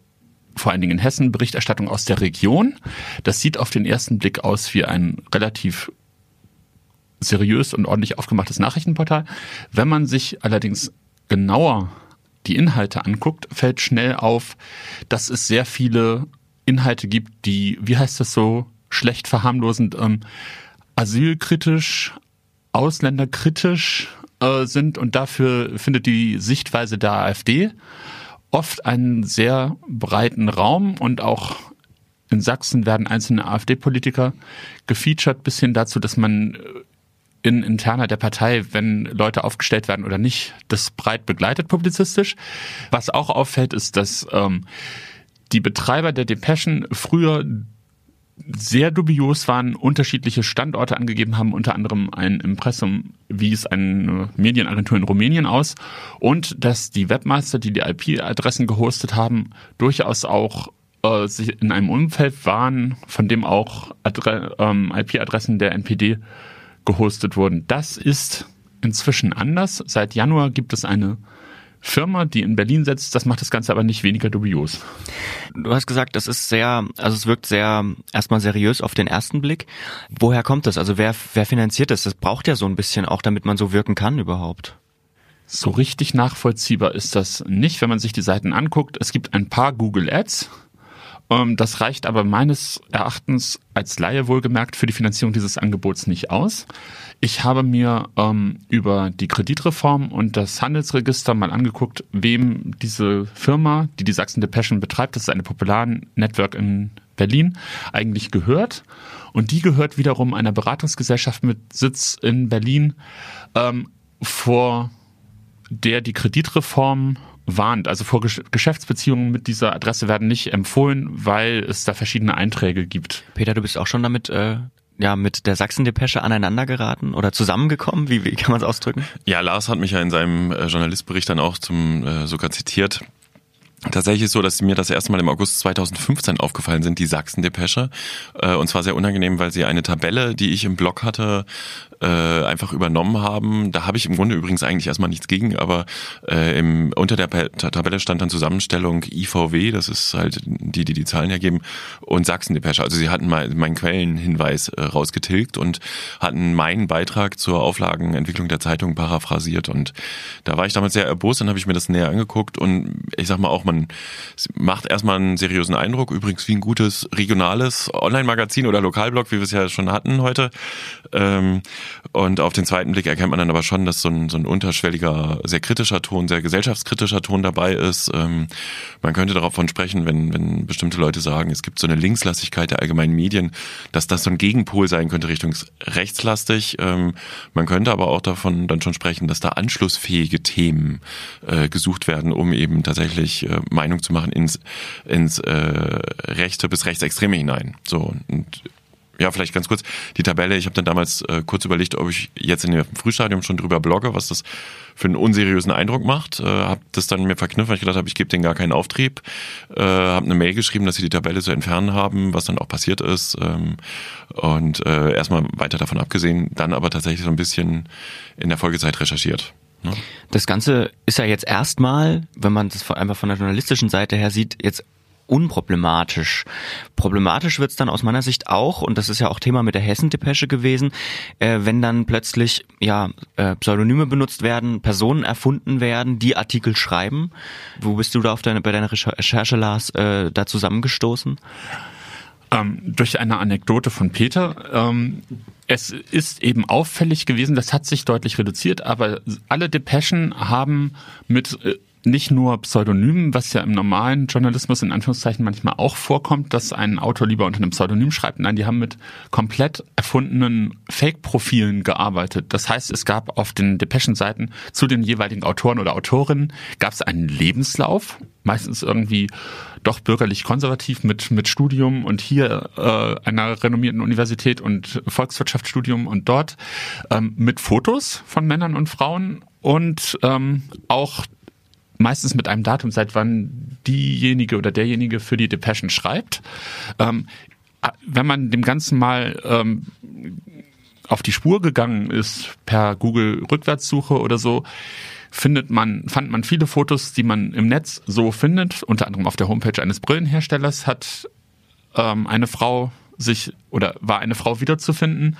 vor allen Dingen in Hessen Berichterstattung aus der Region. Das sieht auf den ersten Blick aus wie ein relativ seriös und ordentlich aufgemachtes Nachrichtenportal. Wenn man sich allerdings genauer die Inhalte anguckt, fällt schnell auf, dass es sehr viele Inhalte gibt, die, wie heißt das so, schlecht verharmlosend, ähm, asylkritisch, ausländerkritisch äh, sind und dafür findet die Sichtweise der AfD oft einen sehr breiten Raum und auch in Sachsen werden einzelne AfD-Politiker gefeatured bis hin dazu, dass man in interner der Partei, wenn Leute aufgestellt werden oder nicht, das breit begleitet publizistisch. Was auch auffällt, ist, dass ähm, die Betreiber der Depeschen früher sehr dubios waren, unterschiedliche Standorte angegeben haben, unter anderem ein Impressum wies eine Medienagentur in Rumänien aus und dass die Webmaster, die die IP-Adressen gehostet haben, durchaus auch äh, sich in einem Umfeld waren, von dem auch ähm, IP-Adressen der NPD gehostet wurden. Das ist inzwischen anders. Seit Januar gibt es eine Firma, die in Berlin setzt. Das macht das Ganze aber nicht weniger dubios. Du hast gesagt, das ist sehr, also es wirkt sehr erstmal seriös auf den ersten Blick. Woher kommt das? Also wer, wer finanziert das? Das braucht ja so ein bisschen auch, damit man so wirken kann überhaupt. So richtig nachvollziehbar ist das nicht, wenn man sich die Seiten anguckt. Es gibt ein paar Google Ads. Ähm, Das reicht aber meines Erachtens als Laie wohlgemerkt für die Finanzierung dieses Angebots nicht aus. Ich habe mir ähm, über die Kreditreform und das Handelsregister mal angeguckt, wem diese Firma, die die Sachsen Depeschen betreibt, das ist eine Popular-Network in Berlin, eigentlich gehört. Und die gehört wiederum einer Beratungsgesellschaft mit Sitz in Berlin, ähm, vor der die Kreditreform warnt. Also vor Gesch Geschäftsbeziehungen mit dieser Adresse werden nicht empfohlen, weil es da verschiedene Einträge gibt. Peter, du bist auch schon damit, äh, ja, mit der Sachsen-Depesche aneinander geraten oder zusammengekommen? Wie, wie kann man es ausdrücken? Ja, Lars hat mich ja in seinem äh, Journalistbericht dann auch zum äh, sogar zitiert. Tatsächlich ist so, dass mir das erste Mal im August 2015 aufgefallen sind, die Sachsen-Depesche. Äh, und zwar sehr unangenehm, weil sie eine Tabelle, die ich im Blog hatte, äh, einfach übernommen haben. Da habe ich im Grunde übrigens eigentlich erstmal nichts gegen, aber äh, im, unter der Tabelle stand dann Zusammenstellung IVW, das ist halt die, die die Zahlen hergeben, und Sachsen-Depesche. Also sie hatten meinen Quellenhinweis rausgetilgt und hatten meinen Beitrag zur Auflagenentwicklung der Zeitung paraphrasiert. Und da war ich damals sehr erbost, dann habe ich mir das näher angeguckt und ich sag mal auch, man macht erstmal einen seriösen Eindruck, übrigens wie ein gutes regionales Online-Magazin oder Lokalblog, wie wir es ja schon hatten heute. Ähm, und auf den zweiten Blick erkennt man dann aber schon, dass so ein, so ein unterschwelliger, sehr kritischer Ton, sehr gesellschaftskritischer Ton dabei ist. Ähm, man könnte davon sprechen, wenn, wenn bestimmte Leute sagen, es gibt so eine Linkslastigkeit der allgemeinen Medien, dass das so ein Gegenpol sein könnte Richtung rechtslastig. Ähm, man könnte aber auch davon dann schon sprechen, dass da anschlussfähige Themen äh, gesucht werden, um eben tatsächlich ähm, Meinung zu machen ins, ins äh, Rechte bis Rechtsextreme hinein. So und ja, vielleicht ganz kurz die Tabelle. Ich habe dann damals äh, kurz überlegt, ob ich jetzt in dem Frühstadium schon drüber blogge, was das für einen unseriösen Eindruck macht. Äh, habe das dann mir verknüpft, weil ich gedacht habe, ich gebe denen gar keinen Auftrieb. Äh, habe eine Mail geschrieben, dass sie die Tabelle zu entfernen haben, was dann auch passiert ist. Ähm, und äh, erstmal weiter davon abgesehen, dann aber tatsächlich so ein bisschen in der Folgezeit recherchiert. Ne? Das Ganze ist ja jetzt erstmal, wenn man das einfach von der journalistischen Seite her sieht, jetzt unproblematisch. Problematisch wird's dann aus meiner Sicht auch, und das ist ja auch Thema mit der Hessen-Depesche gewesen, äh, wenn dann plötzlich ja äh, Pseudonyme benutzt werden, Personen erfunden werden, die Artikel schreiben. Wo bist du da auf deine, bei deiner Recherche, Lars, äh, da zusammengestoßen? Ähm, durch eine Anekdote von Peter. Ähm, es ist eben auffällig gewesen, das hat sich deutlich reduziert, aber alle Depeschen haben mit äh, nicht nur Pseudonymen, was ja im normalen Journalismus in Anführungszeichen manchmal auch vorkommt, dass ein Autor lieber unter einem Pseudonym schreibt. Nein, die haben mit komplett erfundenen Fake-Profilen gearbeitet. Das heißt, es gab auf den Depeschen-Seiten zu den jeweiligen Autoren oder Autorinnen gab es einen Lebenslauf, meistens irgendwie doch bürgerlich konservativ mit, mit Studium und hier äh, einer renommierten Universität und Volkswirtschaftsstudium und dort ähm, mit Fotos von Männern und Frauen und ähm, auch meistens mit einem Datum, seit wann diejenige oder derjenige für die Depeschen schreibt. Ähm, wenn man dem Ganzen mal ähm, auf die Spur gegangen ist per Google Rückwärtssuche oder so, findet man, fand man viele Fotos, die man im Netz so findet. Unter anderem auf der Homepage eines Brillenherstellers hat ähm, eine Frau sich oder war eine Frau wiederzufinden.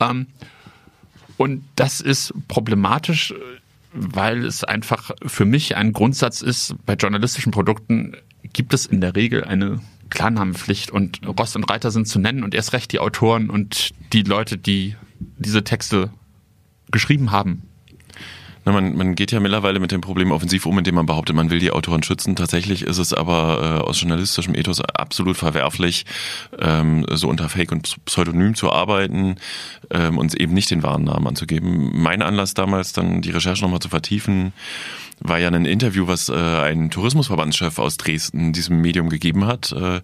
Ähm, und das ist problematisch weil es einfach für mich ein Grundsatz ist, bei journalistischen Produkten gibt es in der Regel eine Klarnamenpflicht und Rost und Reiter sind zu nennen und erst recht die Autoren und die Leute, die diese Texte geschrieben haben. Na, man, man geht ja mittlerweile mit dem Problem offensiv um, indem man behauptet, man will die Autoren schützen. Tatsächlich ist es aber äh, aus journalistischem Ethos absolut verwerflich, ähm, so unter Fake und Pseudonym zu arbeiten ähm, und eben nicht den wahren Namen anzugeben. Mein Anlass damals, dann die Recherche nochmal zu vertiefen, war ja ein Interview, was äh, ein Tourismusverbandschef aus Dresden diesem Medium gegeben hat. Äh,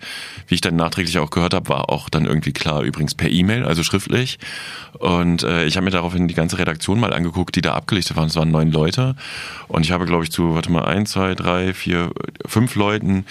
wie ich dann nachträglich auch gehört habe, war auch dann irgendwie klar, übrigens per E-Mail, also schriftlich. Und äh, ich habe mir daraufhin die ganze Redaktion mal angeguckt, die da abgelichtet waren. Es waren neun Leute. Und ich habe, glaube ich, zu, warte mal, ein, zwei, drei, vier, fünf Leuten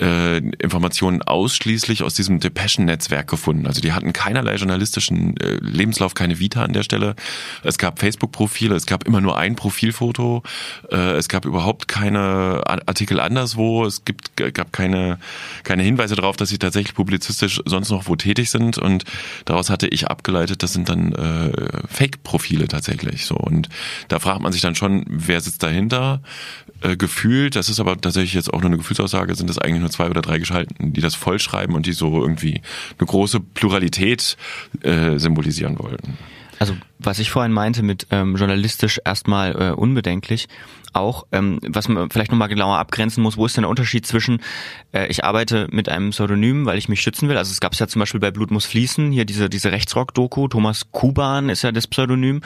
äh, Informationen ausschließlich aus diesem Depeschen-Netzwerk gefunden. Also die hatten keinerlei journalistischen äh, Lebenslauf, keine Vita an der Stelle. Es gab Facebook-Profile, es gab immer nur ein Profilfoto, äh, es gab überhaupt keine Artikel anderswo, es gibt, gab keine, keine Hinweise darauf, dass sie tatsächlich publizistisch sonst noch wo tätig sind und daraus hatte ich abgeleitet, das sind dann äh, Fake-Profile tatsächlich so und da fragt man sich dann schon, wer sitzt dahinter? Äh, gefühlt, das ist aber tatsächlich jetzt auch nur eine Gefühlsaussage, sind das eigentlich nur zwei oder drei Geschalten, die das vollschreiben und die so irgendwie eine große Pluralität äh, symbolisieren wollten. Also was ich vorhin meinte mit ähm, journalistisch erstmal äh, unbedenklich, auch, ähm, was man vielleicht nochmal genauer abgrenzen muss, wo ist denn der Unterschied zwischen, äh, ich arbeite mit einem Pseudonym, weil ich mich schützen will, also es gab es ja zum Beispiel bei Blut muss fließen, hier diese, diese Rechtsrock-Doku, Thomas Kuban ist ja das Pseudonym.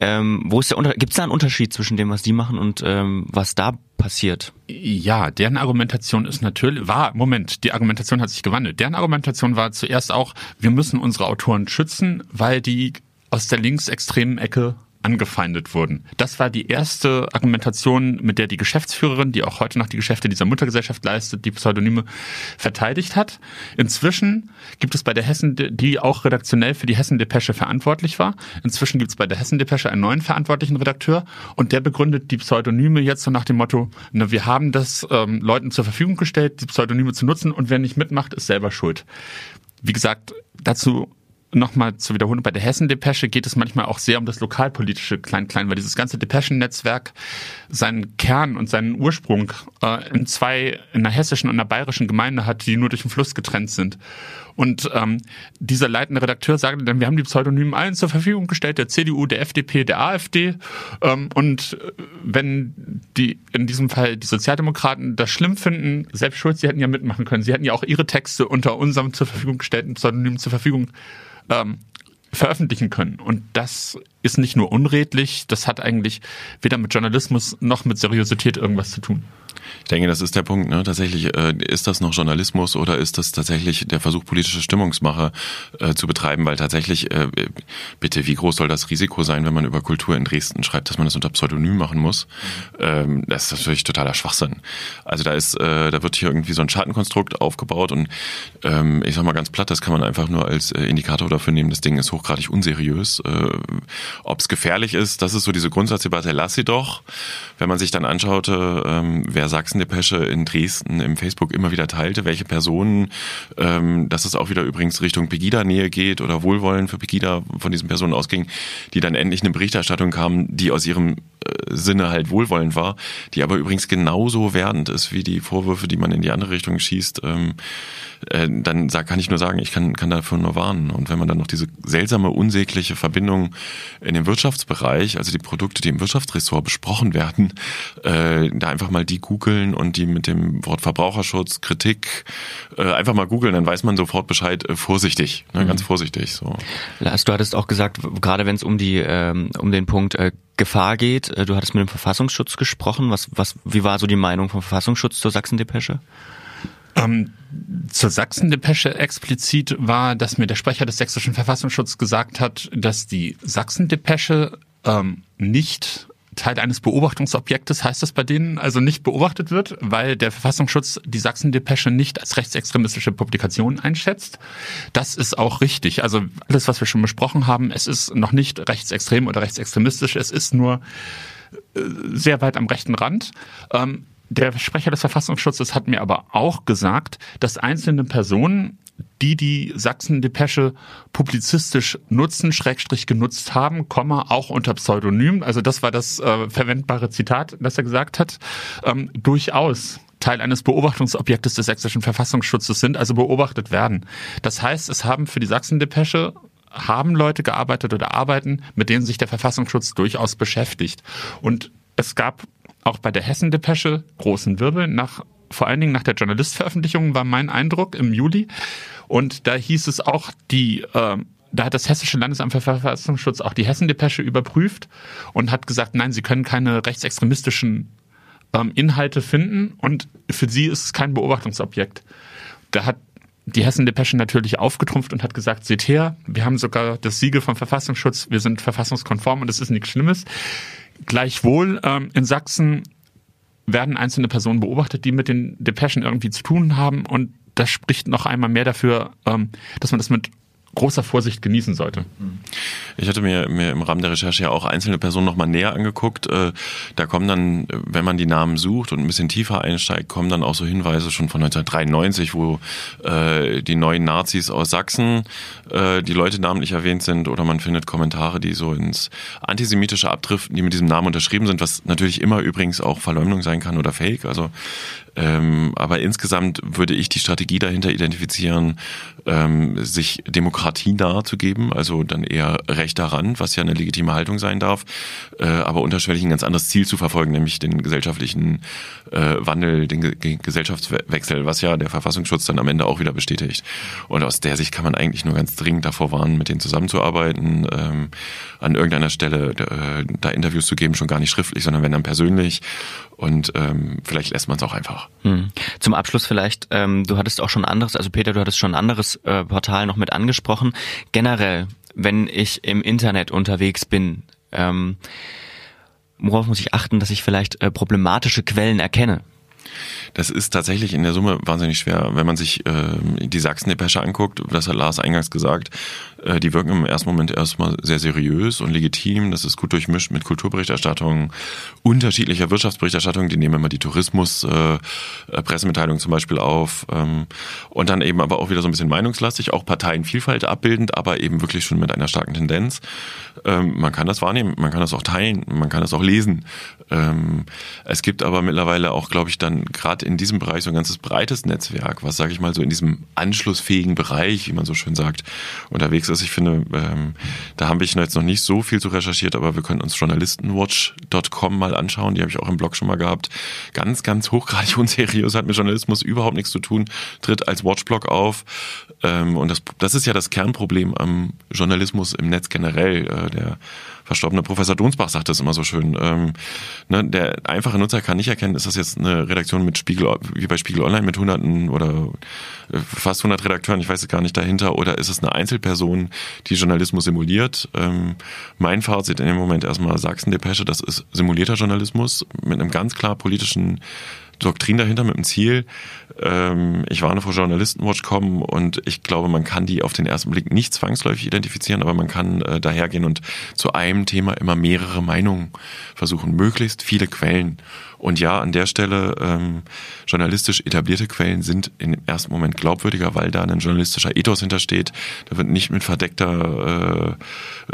Ähm, wo ist der Unter gibt es da einen Unterschied zwischen dem, was die machen und ähm, was da passiert? Ja, deren Argumentation ist natürlich, war, Moment, die Argumentation hat sich gewandelt. Deren Argumentation war zuerst auch, wir müssen unsere Autoren schützen, weil die aus der linksextremen Ecke angefeindet wurden. Das war die erste Argumentation, mit der die Geschäftsführerin, die auch heute noch die Geschäfte dieser Muttergesellschaft leistet, die Pseudonyme verteidigt hat. Inzwischen gibt es bei der Hessen, die auch redaktionell für die Hessen-Depesche verantwortlich war. Inzwischen gibt es bei der Hessen-Depesche einen neuen verantwortlichen Redakteur und der begründet die Pseudonyme jetzt so nach dem Motto, na, wir haben das ähm, Leuten zur Verfügung gestellt, die Pseudonyme zu nutzen und wer nicht mitmacht, ist selber schuld. Wie gesagt, dazu nochmal zu wiederholen, bei der Hessen-Depesche geht es manchmal auch sehr um das lokalpolitische Klein-Klein, weil dieses ganze Depeschen-Netzwerk seinen Kern und seinen Ursprung äh, in zwei, in einer hessischen und einer bayerischen Gemeinde hat, die nur durch den Fluss getrennt sind. Und ähm, dieser leitende Redakteur sagte dann, wir haben die Pseudonymen allen zur Verfügung gestellt, der CDU, der FDP, der AfD. Ähm, und äh, wenn die in diesem Fall die Sozialdemokraten das schlimm finden, selbst schuld, sie hätten ja mitmachen können. Sie hätten ja auch ihre Texte unter unserem zur Verfügung gestellten Pseudonym zur Verfügung ähm, veröffentlichen können. Und das ist nicht nur unredlich, das hat eigentlich weder mit Journalismus noch mit Seriosität irgendwas zu tun. Ich denke, das ist der Punkt. Ne? Tatsächlich, äh, ist das noch Journalismus oder ist das tatsächlich der Versuch, politische Stimmungsmache äh, zu betreiben? Weil tatsächlich, äh, bitte, wie groß soll das Risiko sein, wenn man über Kultur in Dresden schreibt, dass man das unter Pseudonym machen muss? Ähm, das ist natürlich totaler Schwachsinn. Also da ist, äh, da wird hier irgendwie so ein Schattenkonstrukt aufgebaut und ähm, ich sag mal ganz platt, das kann man einfach nur als äh, Indikator dafür nehmen, das Ding ist hochgradig unseriös. Äh, Ob es gefährlich ist, das ist so diese Grundsatzdebatte, lass sie doch. Wenn man sich dann anschaute, ähm, wer Sachsen-Depesche in Dresden im Facebook immer wieder teilte, welche Personen, ähm, dass es auch wieder übrigens Richtung Pegida-Nähe geht oder Wohlwollen für Pegida von diesen Personen ausging, die dann endlich eine Berichterstattung kamen, die aus ihrem Sinne halt wohlwollend war, die aber übrigens genauso werdend ist wie die Vorwürfe, die man in die andere Richtung schießt. Ähm, äh, dann kann ich nur sagen, ich kann, kann dafür nur warnen. Und wenn man dann noch diese seltsame, unsägliche Verbindung in dem Wirtschaftsbereich, also die Produkte, die im Wirtschaftsressort besprochen werden, äh, da einfach mal die googeln und die mit dem Wort Verbraucherschutz, Kritik, äh, einfach mal googeln, dann weiß man sofort Bescheid, äh, vorsichtig, ne, mhm. ganz vorsichtig. So. Lars, du hattest auch gesagt, gerade wenn es um die ähm, um den Punkt äh, Gefahr geht, äh, du hattest mit dem Verfassungsschutz gesprochen. Was, was, wie war so die Meinung vom Verfassungsschutz zur Sachsen-Depesche? Ähm, zur Sachsen-Depesche explizit war, dass mir der Sprecher des sächsischen Verfassungsschutzes gesagt hat, dass die Sachsen-Depesche ähm, nicht Teil eines Beobachtungsobjektes heißt das bei denen, also nicht beobachtet wird, weil der Verfassungsschutz die Sachsen-Depesche nicht als rechtsextremistische Publikation einschätzt. Das ist auch richtig. Also alles, was wir schon besprochen haben, es ist noch nicht rechtsextrem oder rechtsextremistisch, es ist nur äh, sehr weit am rechten Rand. Ähm, der Sprecher des Verfassungsschutzes hat mir aber auch gesagt, dass einzelne Personen, die die Sachsen-Depesche publizistisch nutzen, Schrägstrich genutzt haben, Komma, auch unter Pseudonym, also das war das äh, verwendbare Zitat, das er gesagt hat, ähm, durchaus Teil eines Beobachtungsobjektes des sächsischen Verfassungsschutzes sind, also beobachtet werden. Das heißt, es haben für die Sachsen-Depesche haben Leute gearbeitet oder arbeiten, mit denen sich der Verfassungsschutz durchaus beschäftigt. Und es gab auch bei der Hessen-Depesche großen Wirbel. Nach, vor allen Dingen nach der Journalist-Veröffentlichung war mein Eindruck im Juli. Und da hieß es auch, die, äh, da hat das Hessische Landesamt für Verfassungsschutz auch die Hessen-Depesche überprüft und hat gesagt, nein, sie können keine rechtsextremistischen ähm, Inhalte finden und für sie ist es kein Beobachtungsobjekt. Da hat die Hessen-Depesche natürlich aufgetrumpft und hat gesagt, seht her, wir haben sogar das Siegel vom Verfassungsschutz, wir sind verfassungskonform und es ist nichts Schlimmes. Gleichwohl ähm, in Sachsen werden einzelne Personen beobachtet, die mit den Depeschen irgendwie zu tun haben. Und das spricht noch einmal mehr dafür, ähm, dass man das mit großer Vorsicht genießen sollte. Ich hatte mir, mir im Rahmen der Recherche ja auch einzelne Personen nochmal näher angeguckt. Äh, da kommen dann, wenn man die Namen sucht und ein bisschen tiefer einsteigt, kommen dann auch so Hinweise schon von 1993, wo äh, die neuen Nazis aus Sachsen, äh, die Leute namentlich erwähnt sind, oder man findet Kommentare, die so ins Antisemitische abdriften, die mit diesem Namen unterschrieben sind, was natürlich immer übrigens auch Verleumdung sein kann oder Fake. Also ähm, aber insgesamt würde ich die Strategie dahinter identifizieren, ähm, sich Demokratie nahezugeben, also dann eher recht daran, was ja eine legitime Haltung sein darf, äh, aber unterschwellig ein ganz anderes Ziel zu verfolgen, nämlich den gesellschaftlichen äh, Wandel, den Ge Gesellschaftswechsel, was ja der Verfassungsschutz dann am Ende auch wieder bestätigt. Und aus der Sicht kann man eigentlich nur ganz dringend davor warnen, mit denen zusammenzuarbeiten, ähm, an irgendeiner Stelle äh, da Interviews zu geben, schon gar nicht schriftlich, sondern wenn dann persönlich und ähm, vielleicht lässt man es auch einfach. Hm. Zum Abschluss vielleicht, ähm, du hattest auch schon anderes, also Peter, du hattest schon ein anderes äh, Portal noch mit angesprochen. Generell, wenn ich im Internet unterwegs bin, ähm, worauf muss ich achten, dass ich vielleicht äh, problematische Quellen erkenne? Das ist tatsächlich in der Summe wahnsinnig schwer. Wenn man sich äh, die Sachsen-Depesche anguckt, das hat Lars eingangs gesagt, äh, die wirken im ersten Moment erstmal sehr seriös und legitim. Das ist gut durchmischt mit Kulturberichterstattung, unterschiedlicher Wirtschaftsberichterstattung. Die nehmen immer die Tourismus-Pressemitteilung äh, zum Beispiel auf. Ähm, und dann eben aber auch wieder so ein bisschen meinungslastig, auch Parteienvielfalt abbildend, aber eben wirklich schon mit einer starken Tendenz. Ähm, man kann das wahrnehmen, man kann das auch teilen, man kann das auch lesen. Ähm, es gibt aber mittlerweile auch, glaube ich, dann gerade in diesem Bereich so ein ganzes breites Netzwerk, was, sage ich mal, so in diesem anschlussfähigen Bereich, wie man so schön sagt, unterwegs ist. Ich finde, ähm, da haben wir jetzt noch nicht so viel zu recherchiert, aber wir können uns journalistenwatch.com mal anschauen. Die habe ich auch im Blog schon mal gehabt. Ganz, ganz hochgradig <laughs> unseriös, hat mit Journalismus überhaupt nichts zu tun, tritt als Watchblog auf. Ähm, und das, das ist ja das Kernproblem am Journalismus im Netz generell. Äh, der verstorbene Professor Donsbach sagt das immer so schön. Ähm, ne, der einfache Nutzer kann nicht erkennen, ist das jetzt eine Redaktion mit Spiegel, wie bei Spiegel Online mit hunderten oder äh, fast hundert Redakteuren, ich weiß es gar nicht dahinter, oder ist es eine Einzelperson, die Journalismus simuliert? Ähm, mein Fazit in dem Moment erstmal Sachsen-Depesche, das ist simulierter Journalismus mit einem ganz klar politischen Doktrin dahinter mit dem Ziel, ähm, ich warne vor Journalistenwatch kommen und ich glaube, man kann die auf den ersten Blick nicht zwangsläufig identifizieren, aber man kann äh, dahergehen und zu einem Thema immer mehrere Meinungen versuchen, möglichst viele Quellen. Und ja, an der Stelle ähm, journalistisch etablierte Quellen sind im ersten Moment glaubwürdiger, weil da ein journalistischer Ethos hintersteht. Da wird nicht mit verdeckter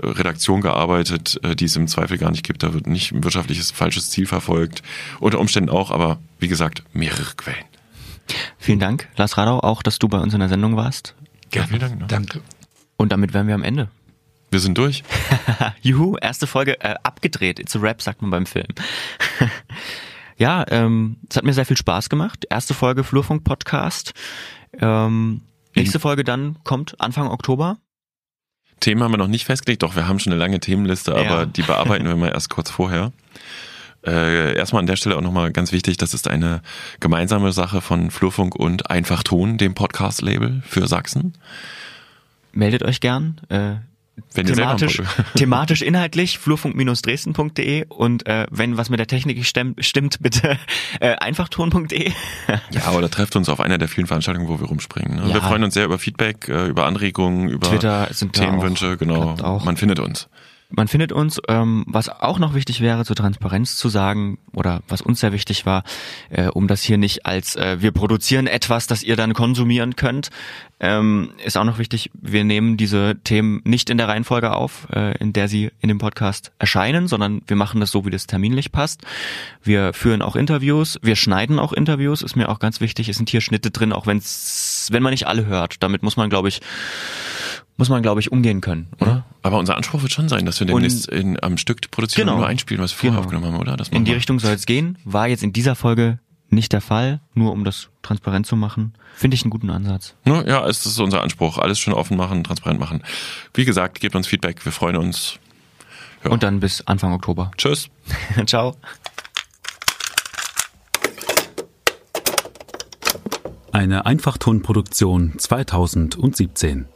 äh, Redaktion gearbeitet, äh, die es im Zweifel gar nicht gibt. Da wird nicht ein wirtschaftliches falsches Ziel verfolgt. Unter Umständen auch, aber wie gesagt, mehrere Quellen. Vielen Dank, Lars Radau, auch, dass du bei uns in der Sendung warst. Gerne, vielen Dank. Ne? Danke. Und damit wären wir am Ende. Wir sind durch. <laughs> Juhu, erste Folge äh, abgedreht. It's a Rap, sagt man beim Film. <laughs> ja, ähm, es hat mir sehr viel Spaß gemacht. Erste Folge Flurfunk Podcast. Ähm, nächste Folge dann kommt Anfang Oktober. Themen haben wir noch nicht festgelegt, doch wir haben schon eine lange Themenliste, aber Ja. die bearbeiten wir <laughs> mal erst kurz vorher. Äh, erstmal an der Stelle auch nochmal ganz wichtig, das ist eine gemeinsame Sache von Flurfunk und Einfachton, dem Podcast-Label für Sachsen. Meldet euch gern. Äh, Wenn thematisch, <laughs> <laughs> thematisch inhaltlich flurfunk-dresden.de und äh, wenn was mit der Technik nicht stimmt, bitte äh, einfachton.de. Ja, oder trefft uns auf einer der vielen Veranstaltungen, wo wir rumspringen. Ne? Ja. Wir freuen uns sehr über Feedback, äh, über Anregungen, über Twitter Themenwünsche, auch, genau. Man findet uns. Man findet uns, ähm, was auch noch wichtig wäre, zur Transparenz zu sagen, oder was uns sehr wichtig war, äh, um das hier nicht als äh, wir produzieren etwas, das ihr dann konsumieren könnt, ähm, ist auch noch wichtig, wir nehmen diese Themen nicht in der Reihenfolge auf, äh, in der sie in dem Podcast erscheinen, sondern wir machen das so, wie das terminlich passt. Wir führen auch Interviews, wir schneiden auch Interviews, ist mir auch ganz wichtig, es sind hier Schnitte drin, auch wenn's, wenn man nicht alle hört. Damit muss man, glaube ich, muss man, glaube ich, umgehen können, oder? Aber unser Anspruch wird schon sein, dass wir Und- demnächst in, am Stück produzieren Genau. und nur einspielen, was wir vorher Genau. aufgenommen haben, oder? Das In die wir. Richtung soll es gehen. War jetzt in dieser Folge nicht der Fall, nur um das transparent zu machen. Finde ich einen guten Ansatz. Ne? Ja, es ist unser Anspruch. Alles schön offen machen, transparent machen. Wie gesagt, gebt uns Feedback. Wir freuen uns. Ja. Und dann bis Anfang Oktober. Tschüss. <laughs> Ciao. Eine Einfachtonproduktion 2017.